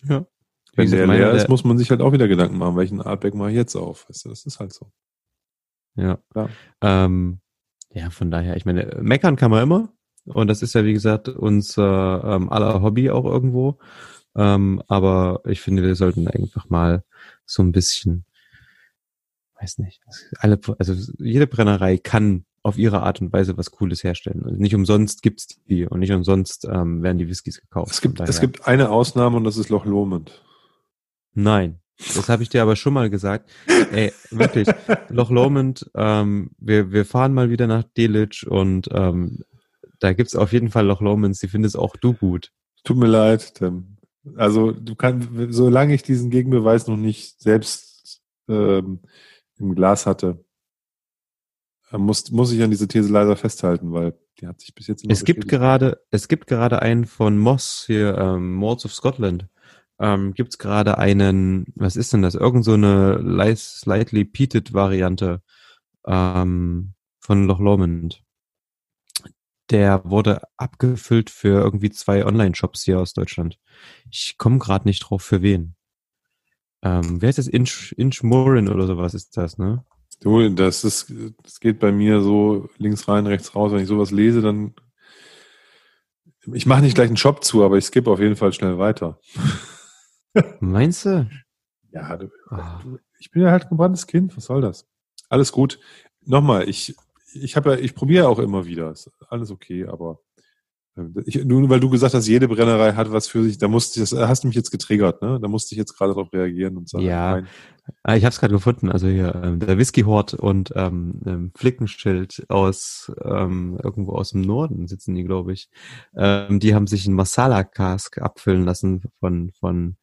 Ja. Wenn der leer ist, muss man sich halt auch wieder Gedanken machen, welchen Artback mache ich jetzt auf. Weißt du, das ist halt so. Ja. Ja. Ähm, ja, von daher, ich meine, meckern kann man immer. Und das ist ja, wie gesagt, unser ähm, aller Hobby auch irgendwo. Ähm, aber ich finde, wir sollten einfach mal so ein bisschen weiß nicht, alle, also jede Brennerei kann auf ihre Art und Weise was Cooles herstellen. Und nicht umsonst gibt's die und nicht umsonst ähm, werden die Whiskys gekauft. Es gibt, es gibt eine Ausnahme und das ist Loch Lomond. Nein, das habe ich dir aber schon mal gesagt. Ey, wirklich, Loch Lomond, ähm, wir, wir fahren mal wieder nach Delitzsch und ähm, da gibt's auf jeden Fall Loch Lomond. Die findest auch du gut. Tut mir leid, Tim. Also du kannst, solange ich diesen Gegenbeweis noch nicht selbst ähm, im Glas hatte, äh, muss, muss ich an diese These leider festhalten, weil die hat sich bis jetzt immer Es gibt gerade, es gibt gerade einen von Moss hier, ähm, Mords of Scotland. Ähm, gibt es gerade einen, was ist denn das? Irgend so eine slightly peated Variante ähm, von Loch Lomond. Der wurde abgefüllt für irgendwie zwei Online-Shops hier aus Deutschland. Ich komme gerade nicht drauf, für wen. Ähm, wer ist das? Inch, Inch Morin oder sowas ist das, ne? Du, das ist, das geht bei mir so links rein, rechts raus. Wenn ich sowas lese, dann ich mache nicht gleich einen Shop zu, aber ich skippe auf jeden Fall schnell weiter. Meinst du? Ja, du, oh. ich bin ja halt gebranntes Kind. Was soll das? Alles gut. Nochmal, ich, ich habe ja, ich probiere auch immer wieder. Ist alles okay, aber ich, nur weil du gesagt hast, jede Brennerei hat was für sich, da musste ich, das hast du mich jetzt getriggert, ne? Da musste ich jetzt gerade darauf reagieren und sagen. Ja, nein. Ah, ich habe es gerade gefunden. Also hier ähm, der Whisky Hort und ähm, ähm, Flickenschild aus ähm, irgendwo aus dem Norden sitzen die, glaube ich. Ähm, die haben sich ein Masala Cask abfüllen lassen von von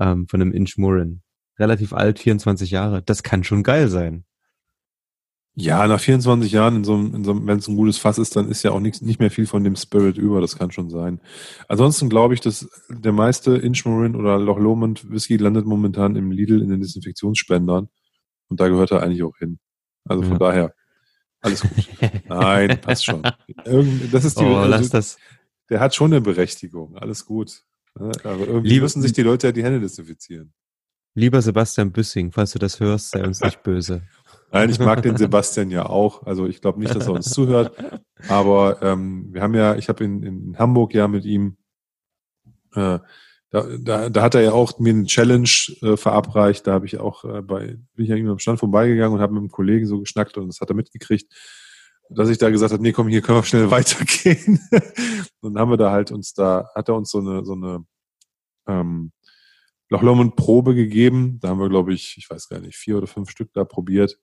ähm, von einem Inch Murin. Relativ alt, 24 Jahre. Das kann schon geil sein. Ja, nach 24 Jahren, in so einem, in so einem, wenn es ein gutes Fass ist, dann ist ja auch nichts, nicht mehr viel von dem Spirit über, das kann schon sein. Ansonsten glaube ich, dass der meiste Inchmarin oder Loch Lomond Whisky landet momentan im Lidl in den Desinfektionsspendern und da gehört er eigentlich auch hin. Also von ja. daher, alles gut. Nein, passt schon. Irgend, das ist die, oh, also, lass das. Der hat schon eine Berechtigung, alles gut. Aber irgendwie Liebe, müssen sich die Leute ja die Hände desinfizieren. Lieber Sebastian Büssing, falls du das hörst, sei uns nicht böse. Nein, ich mag den Sebastian ja auch. Also ich glaube nicht, dass er uns zuhört. Aber ähm, wir haben ja, ich habe in, in Hamburg ja mit ihm, äh, da, da, da hat er ja auch mir eine Challenge äh, verabreicht. Da habe ich auch äh, bei, bin ich ja ihm am Stand vorbeigegangen und habe mit einem Kollegen so geschnackt und das hat er mitgekriegt. dass ich da gesagt habe, nee, komm, hier können wir schnell weitergehen. und dann haben wir da halt uns da, hat er uns so eine, so eine ähm, Loch Lomond Probe gegeben. Da haben wir, glaube ich, ich weiß gar nicht, vier oder fünf Stück da probiert.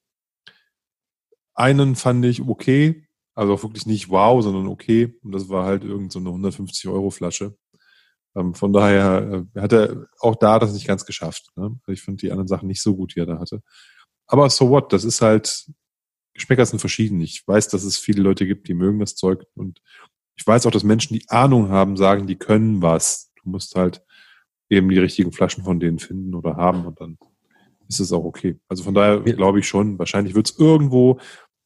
Einen fand ich okay, also auch wirklich nicht wow, sondern okay. Und das war halt irgend so eine 150 Euro Flasche. Ähm, von daher äh, hat er auch da das nicht ganz geschafft. Ne? Ich finde die anderen Sachen nicht so gut, die er da hatte. Aber so what? Das ist halt, Geschmäcker sind verschieden. Ich weiß, dass es viele Leute gibt, die mögen das Zeug. Und ich weiß auch, dass Menschen, die Ahnung haben, sagen, die können was. Du musst halt eben die richtigen Flaschen von denen finden oder haben und dann ist es auch okay. Also von daher glaube ich schon, wahrscheinlich wird es irgendwo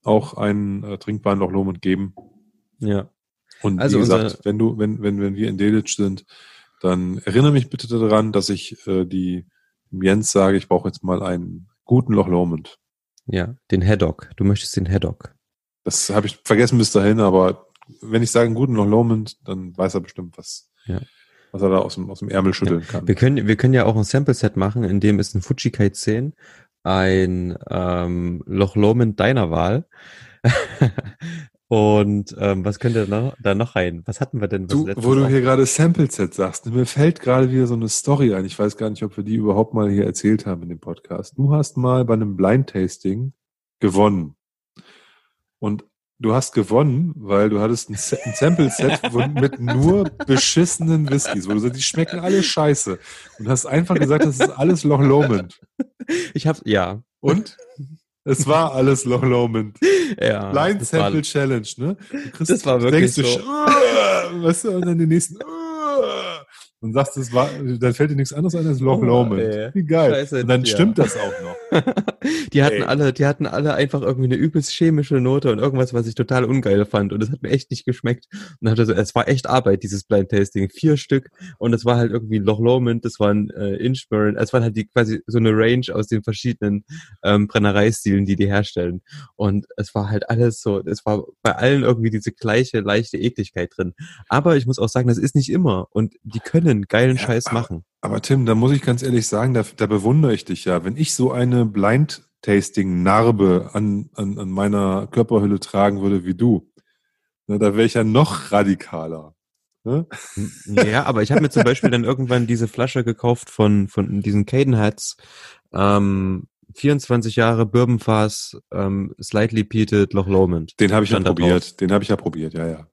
auch einen äh, trinkbaren Loch Lomond geben. Ja. Und also wie gesagt, wenn du, wenn, wenn, wenn wir in Delitzsch sind, dann erinnere mich bitte daran, dass ich äh, die Jens sage, ich brauche jetzt mal einen guten Loch Lomond. Ja, den Haddock. Du möchtest den Haddock. Das habe ich vergessen bis dahin, aber wenn ich sage einen guten Loch Lomond, dann weiß er bestimmt, was, ja. was er da aus dem, aus dem Ärmel schütteln ja. kann. Wir können, wir können ja auch ein Sample-Set machen, in dem ist ein Fujikai 10, ein ähm, Loch Lomond deiner Wahl. Und ähm, was könnte da noch, da noch rein? Was hatten wir denn? Du, wo du hier gerade Sample-Set sagst, mir fällt gerade wieder so eine Story ein. Ich weiß gar nicht, ob wir die überhaupt mal hier erzählt haben in dem Podcast. Du hast mal bei einem Blind-Tasting gewonnen. Und du hast gewonnen, weil du hattest ein, ein Sample-Set mit nur beschissenen Whiskys, wo du sagst, die schmecken alle scheiße. Und hast einfach gesagt, das ist alles Loch Lomond. Ich hab's, ja. Und? Es war alles Loch Lomond. Ja. Blind Sample war, Challenge, ne? Du kriegst, das war wirklich denkst so. Du, weißt du, und dann den nächsten und sagst, das war, dann fällt dir nichts anderes ein als Loch oh, Lomond. Wie geil. Scheiße, und dann ja. stimmt das auch noch. Die hatten ey. alle, die hatten alle einfach irgendwie eine übelst chemische Note und irgendwas, was ich total ungeil fand. Und es hat mir echt nicht geschmeckt. Und hatte so, es war echt Arbeit, dieses Blind Tasting. Vier Stück. Und es war halt irgendwie Loch Lomond, das war ein äh, Inchburn. Es war halt die quasi so eine Range aus den verschiedenen ähm, Brennereistilen, die die herstellen. Und es war halt alles so, es war bei allen irgendwie diese gleiche, leichte Ekligkeit drin. Aber ich muss auch sagen, das ist nicht immer. Und die können geilen ja, Scheiß machen. Aber Tim, da muss ich ganz ehrlich sagen, da, da bewundere ich dich ja. Wenn ich so eine Blind-Tasting-Narbe an, an, an meiner Körperhülle tragen würde wie du, ne, da wäre ich ja noch radikaler. Ne? Ja, aber ich habe mir zum Beispiel dann irgendwann diese Flasche gekauft von, von diesen Cadenheads. Ähm, 24 Jahre Bourbonfass, ähm, slightly peated Loch Lomond. Den habe ich ja probiert. Den habe ich ja probiert, ja, ja.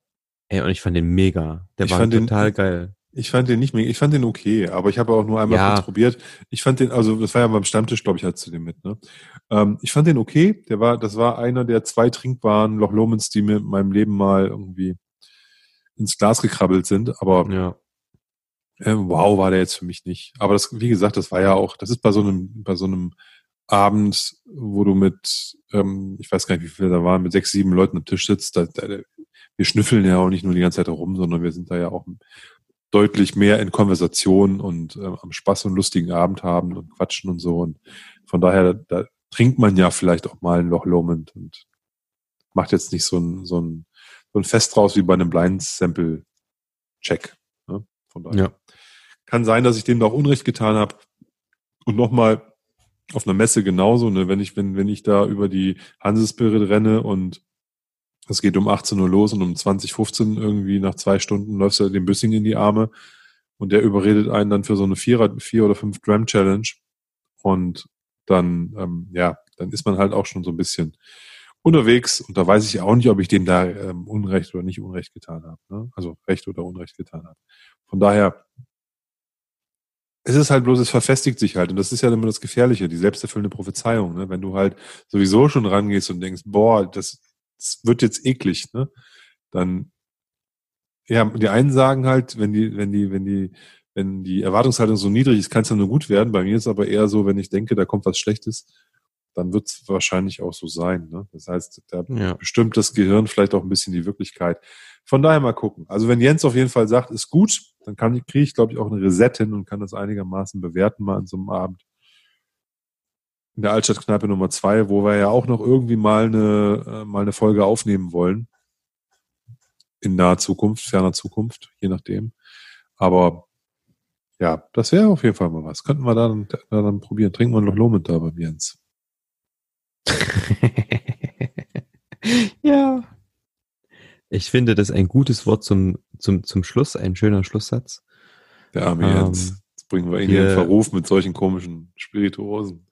Ey, und ich fand den mega. Der ich war total den, geil. Ich fand den nicht mehr, ich fand den okay, aber ich habe auch nur einmal ja. probiert. Ich fand den, also das war ja beim Stammtisch, glaube ich, hattest du den mit, ne? Ähm, ich fand den okay. Der war, das war einer der zwei trinkbaren Loch Lomans, die mir in meinem Leben mal irgendwie ins Glas gekrabbelt sind, aber ja. äh, wow, war der jetzt für mich nicht. Aber das, wie gesagt, das war ja auch, das ist bei so einem, bei so einem Abend, wo du mit, ähm, ich weiß gar nicht, wie viele da waren, mit sechs, sieben Leuten am Tisch sitzt, da, da, wir schnüffeln ja auch nicht nur die ganze Zeit herum, sondern wir sind da ja auch deutlich mehr in Konversation und äh, am Spaß und lustigen Abend haben und quatschen und so. Und von daher, da, da trinkt man ja vielleicht auch mal ein Loch Lomond und macht jetzt nicht so ein, so ein, so ein Fest draus wie bei einem Blind Sample Check. Ne? Von daher. Ja. Kann sein, dass ich dem da auch Unrecht getan habe. Und nochmal auf einer Messe genauso, ne, wenn ich, wenn, wenn ich da über die Hansespirit renne und es geht um 18 Uhr los und um 2015 irgendwie nach zwei Stunden läufst du dem Büssing in die Arme und der überredet einen dann für so eine Vierer, vier oder fünf Dram Challenge und dann, ähm, ja, dann ist man halt auch schon so ein bisschen unterwegs und da weiß ich auch nicht, ob ich dem da ähm, Unrecht oder nicht Unrecht getan habe. Ne? Also Recht oder Unrecht getan habe. Von daher, es ist halt bloß, es verfestigt sich halt und das ist ja immer das Gefährliche, die selbsterfüllende Prophezeiung. Ne? Wenn du halt sowieso schon rangehst und denkst, boah, das es wird jetzt eklig, ne? Dann, ja, die einen sagen halt, wenn die, wenn die, wenn die, wenn die Erwartungshaltung so niedrig ist, kann es ja nur gut werden. Bei mir ist aber eher so, wenn ich denke, da kommt was Schlechtes, dann wird es wahrscheinlich auch so sein. Ne? Das heißt, da ja. bestimmt das Gehirn vielleicht auch ein bisschen die Wirklichkeit. Von daher mal gucken. Also wenn Jens auf jeden Fall sagt, ist gut, dann kann kriege ich, glaube ich, auch eine Reset hin und kann das einigermaßen bewerten mal an so einem Abend in der Altstadtkneipe Nummer zwei, wo wir ja auch noch irgendwie mal eine, äh, mal eine Folge aufnehmen wollen. In naher Zukunft, ferner Zukunft, je nachdem. Aber ja, das wäre auf jeden Fall mal was. Könnten wir da dann, da dann probieren. Trinken wir noch Loh da beim Jens. ja, Ich finde das ein gutes Wort zum, zum, zum Schluss, ein schöner Schlusssatz. Der arme Ähm, Jens. Jetzt bringen wir ihn hier in Verruf mit solchen komischen Spirituosen.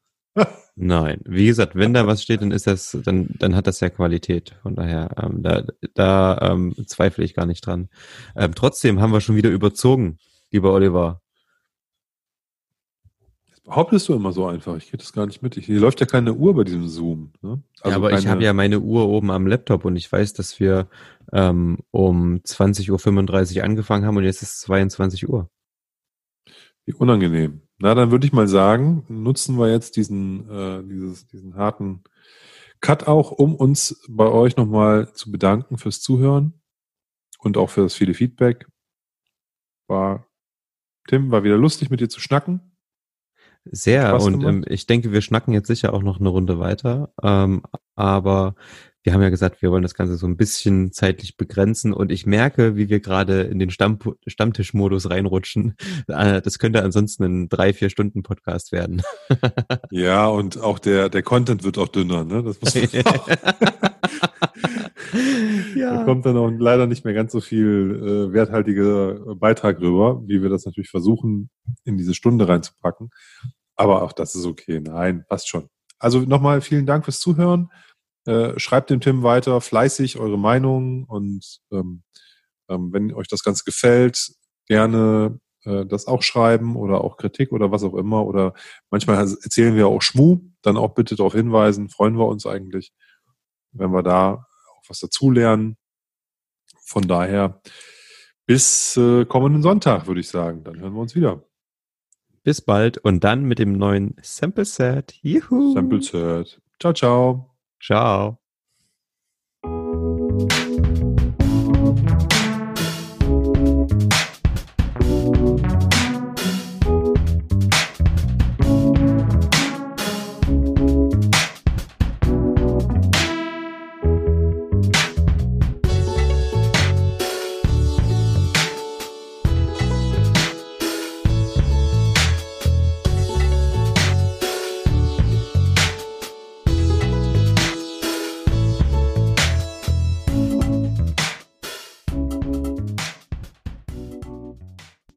Nein, wie gesagt, wenn da was steht, dann ist das, dann, dann hat das ja Qualität. Von daher, ähm, da, da ähm, zweifle ich gar nicht dran. Ähm, trotzdem haben wir schon wieder überzogen, lieber Oliver. Das behauptest du immer so einfach. Ich kriege das gar nicht mit. Ich, hier läuft ja keine Uhr bei diesem Zoom. Ne? ja, aber ich keine- habe ja meine Uhr oben am Laptop und ich weiß, dass wir ähm, um 20.35 Uhr angefangen haben und jetzt ist es 22 Uhr. Wie unangenehm. Na, dann würde ich mal sagen, nutzen wir jetzt diesen, äh, dieses, diesen harten Cut auch, um uns bei euch nochmal zu bedanken fürs Zuhören und auch für das viele Feedback. War, Tim, war wieder lustig mit dir zu schnacken. Sehr und ähm, ich denke, wir schnacken jetzt sicher auch noch eine Runde weiter. Ähm, aber wir haben ja gesagt, wir wollen das Ganze so ein bisschen zeitlich begrenzen und ich merke, wie wir gerade in den Stamm Stammtischmodus reinrutschen. Äh, das könnte ansonsten ein drei, vier Stunden Podcast werden. Ja, und auch der, der Content wird auch dünner, ne? Das muss man Da ja. kommt dann auch leider nicht mehr ganz so viel äh, werthaltiger Beitrag rüber, wie wir das natürlich versuchen, in diese Stunde reinzupacken. Aber auch das ist okay. Nein, passt schon. Also nochmal vielen Dank fürs Zuhören. Äh, schreibt dem Tim weiter fleißig eure Meinungen und ähm, ähm, wenn euch das Ganze gefällt, gerne äh, das auch schreiben oder auch Kritik oder was auch immer. Oder manchmal erzählen wir auch Schmu, dann auch bitte darauf hinweisen, freuen wir uns eigentlich, wenn wir da auch was dazulernen. Von daher bis äh, kommenden Sonntag, würde ich sagen. Dann hören wir uns wieder. Bis bald und dann mit dem neuen Sample Set. Juhu. Sample Set. Ciao, ciao. Ciao.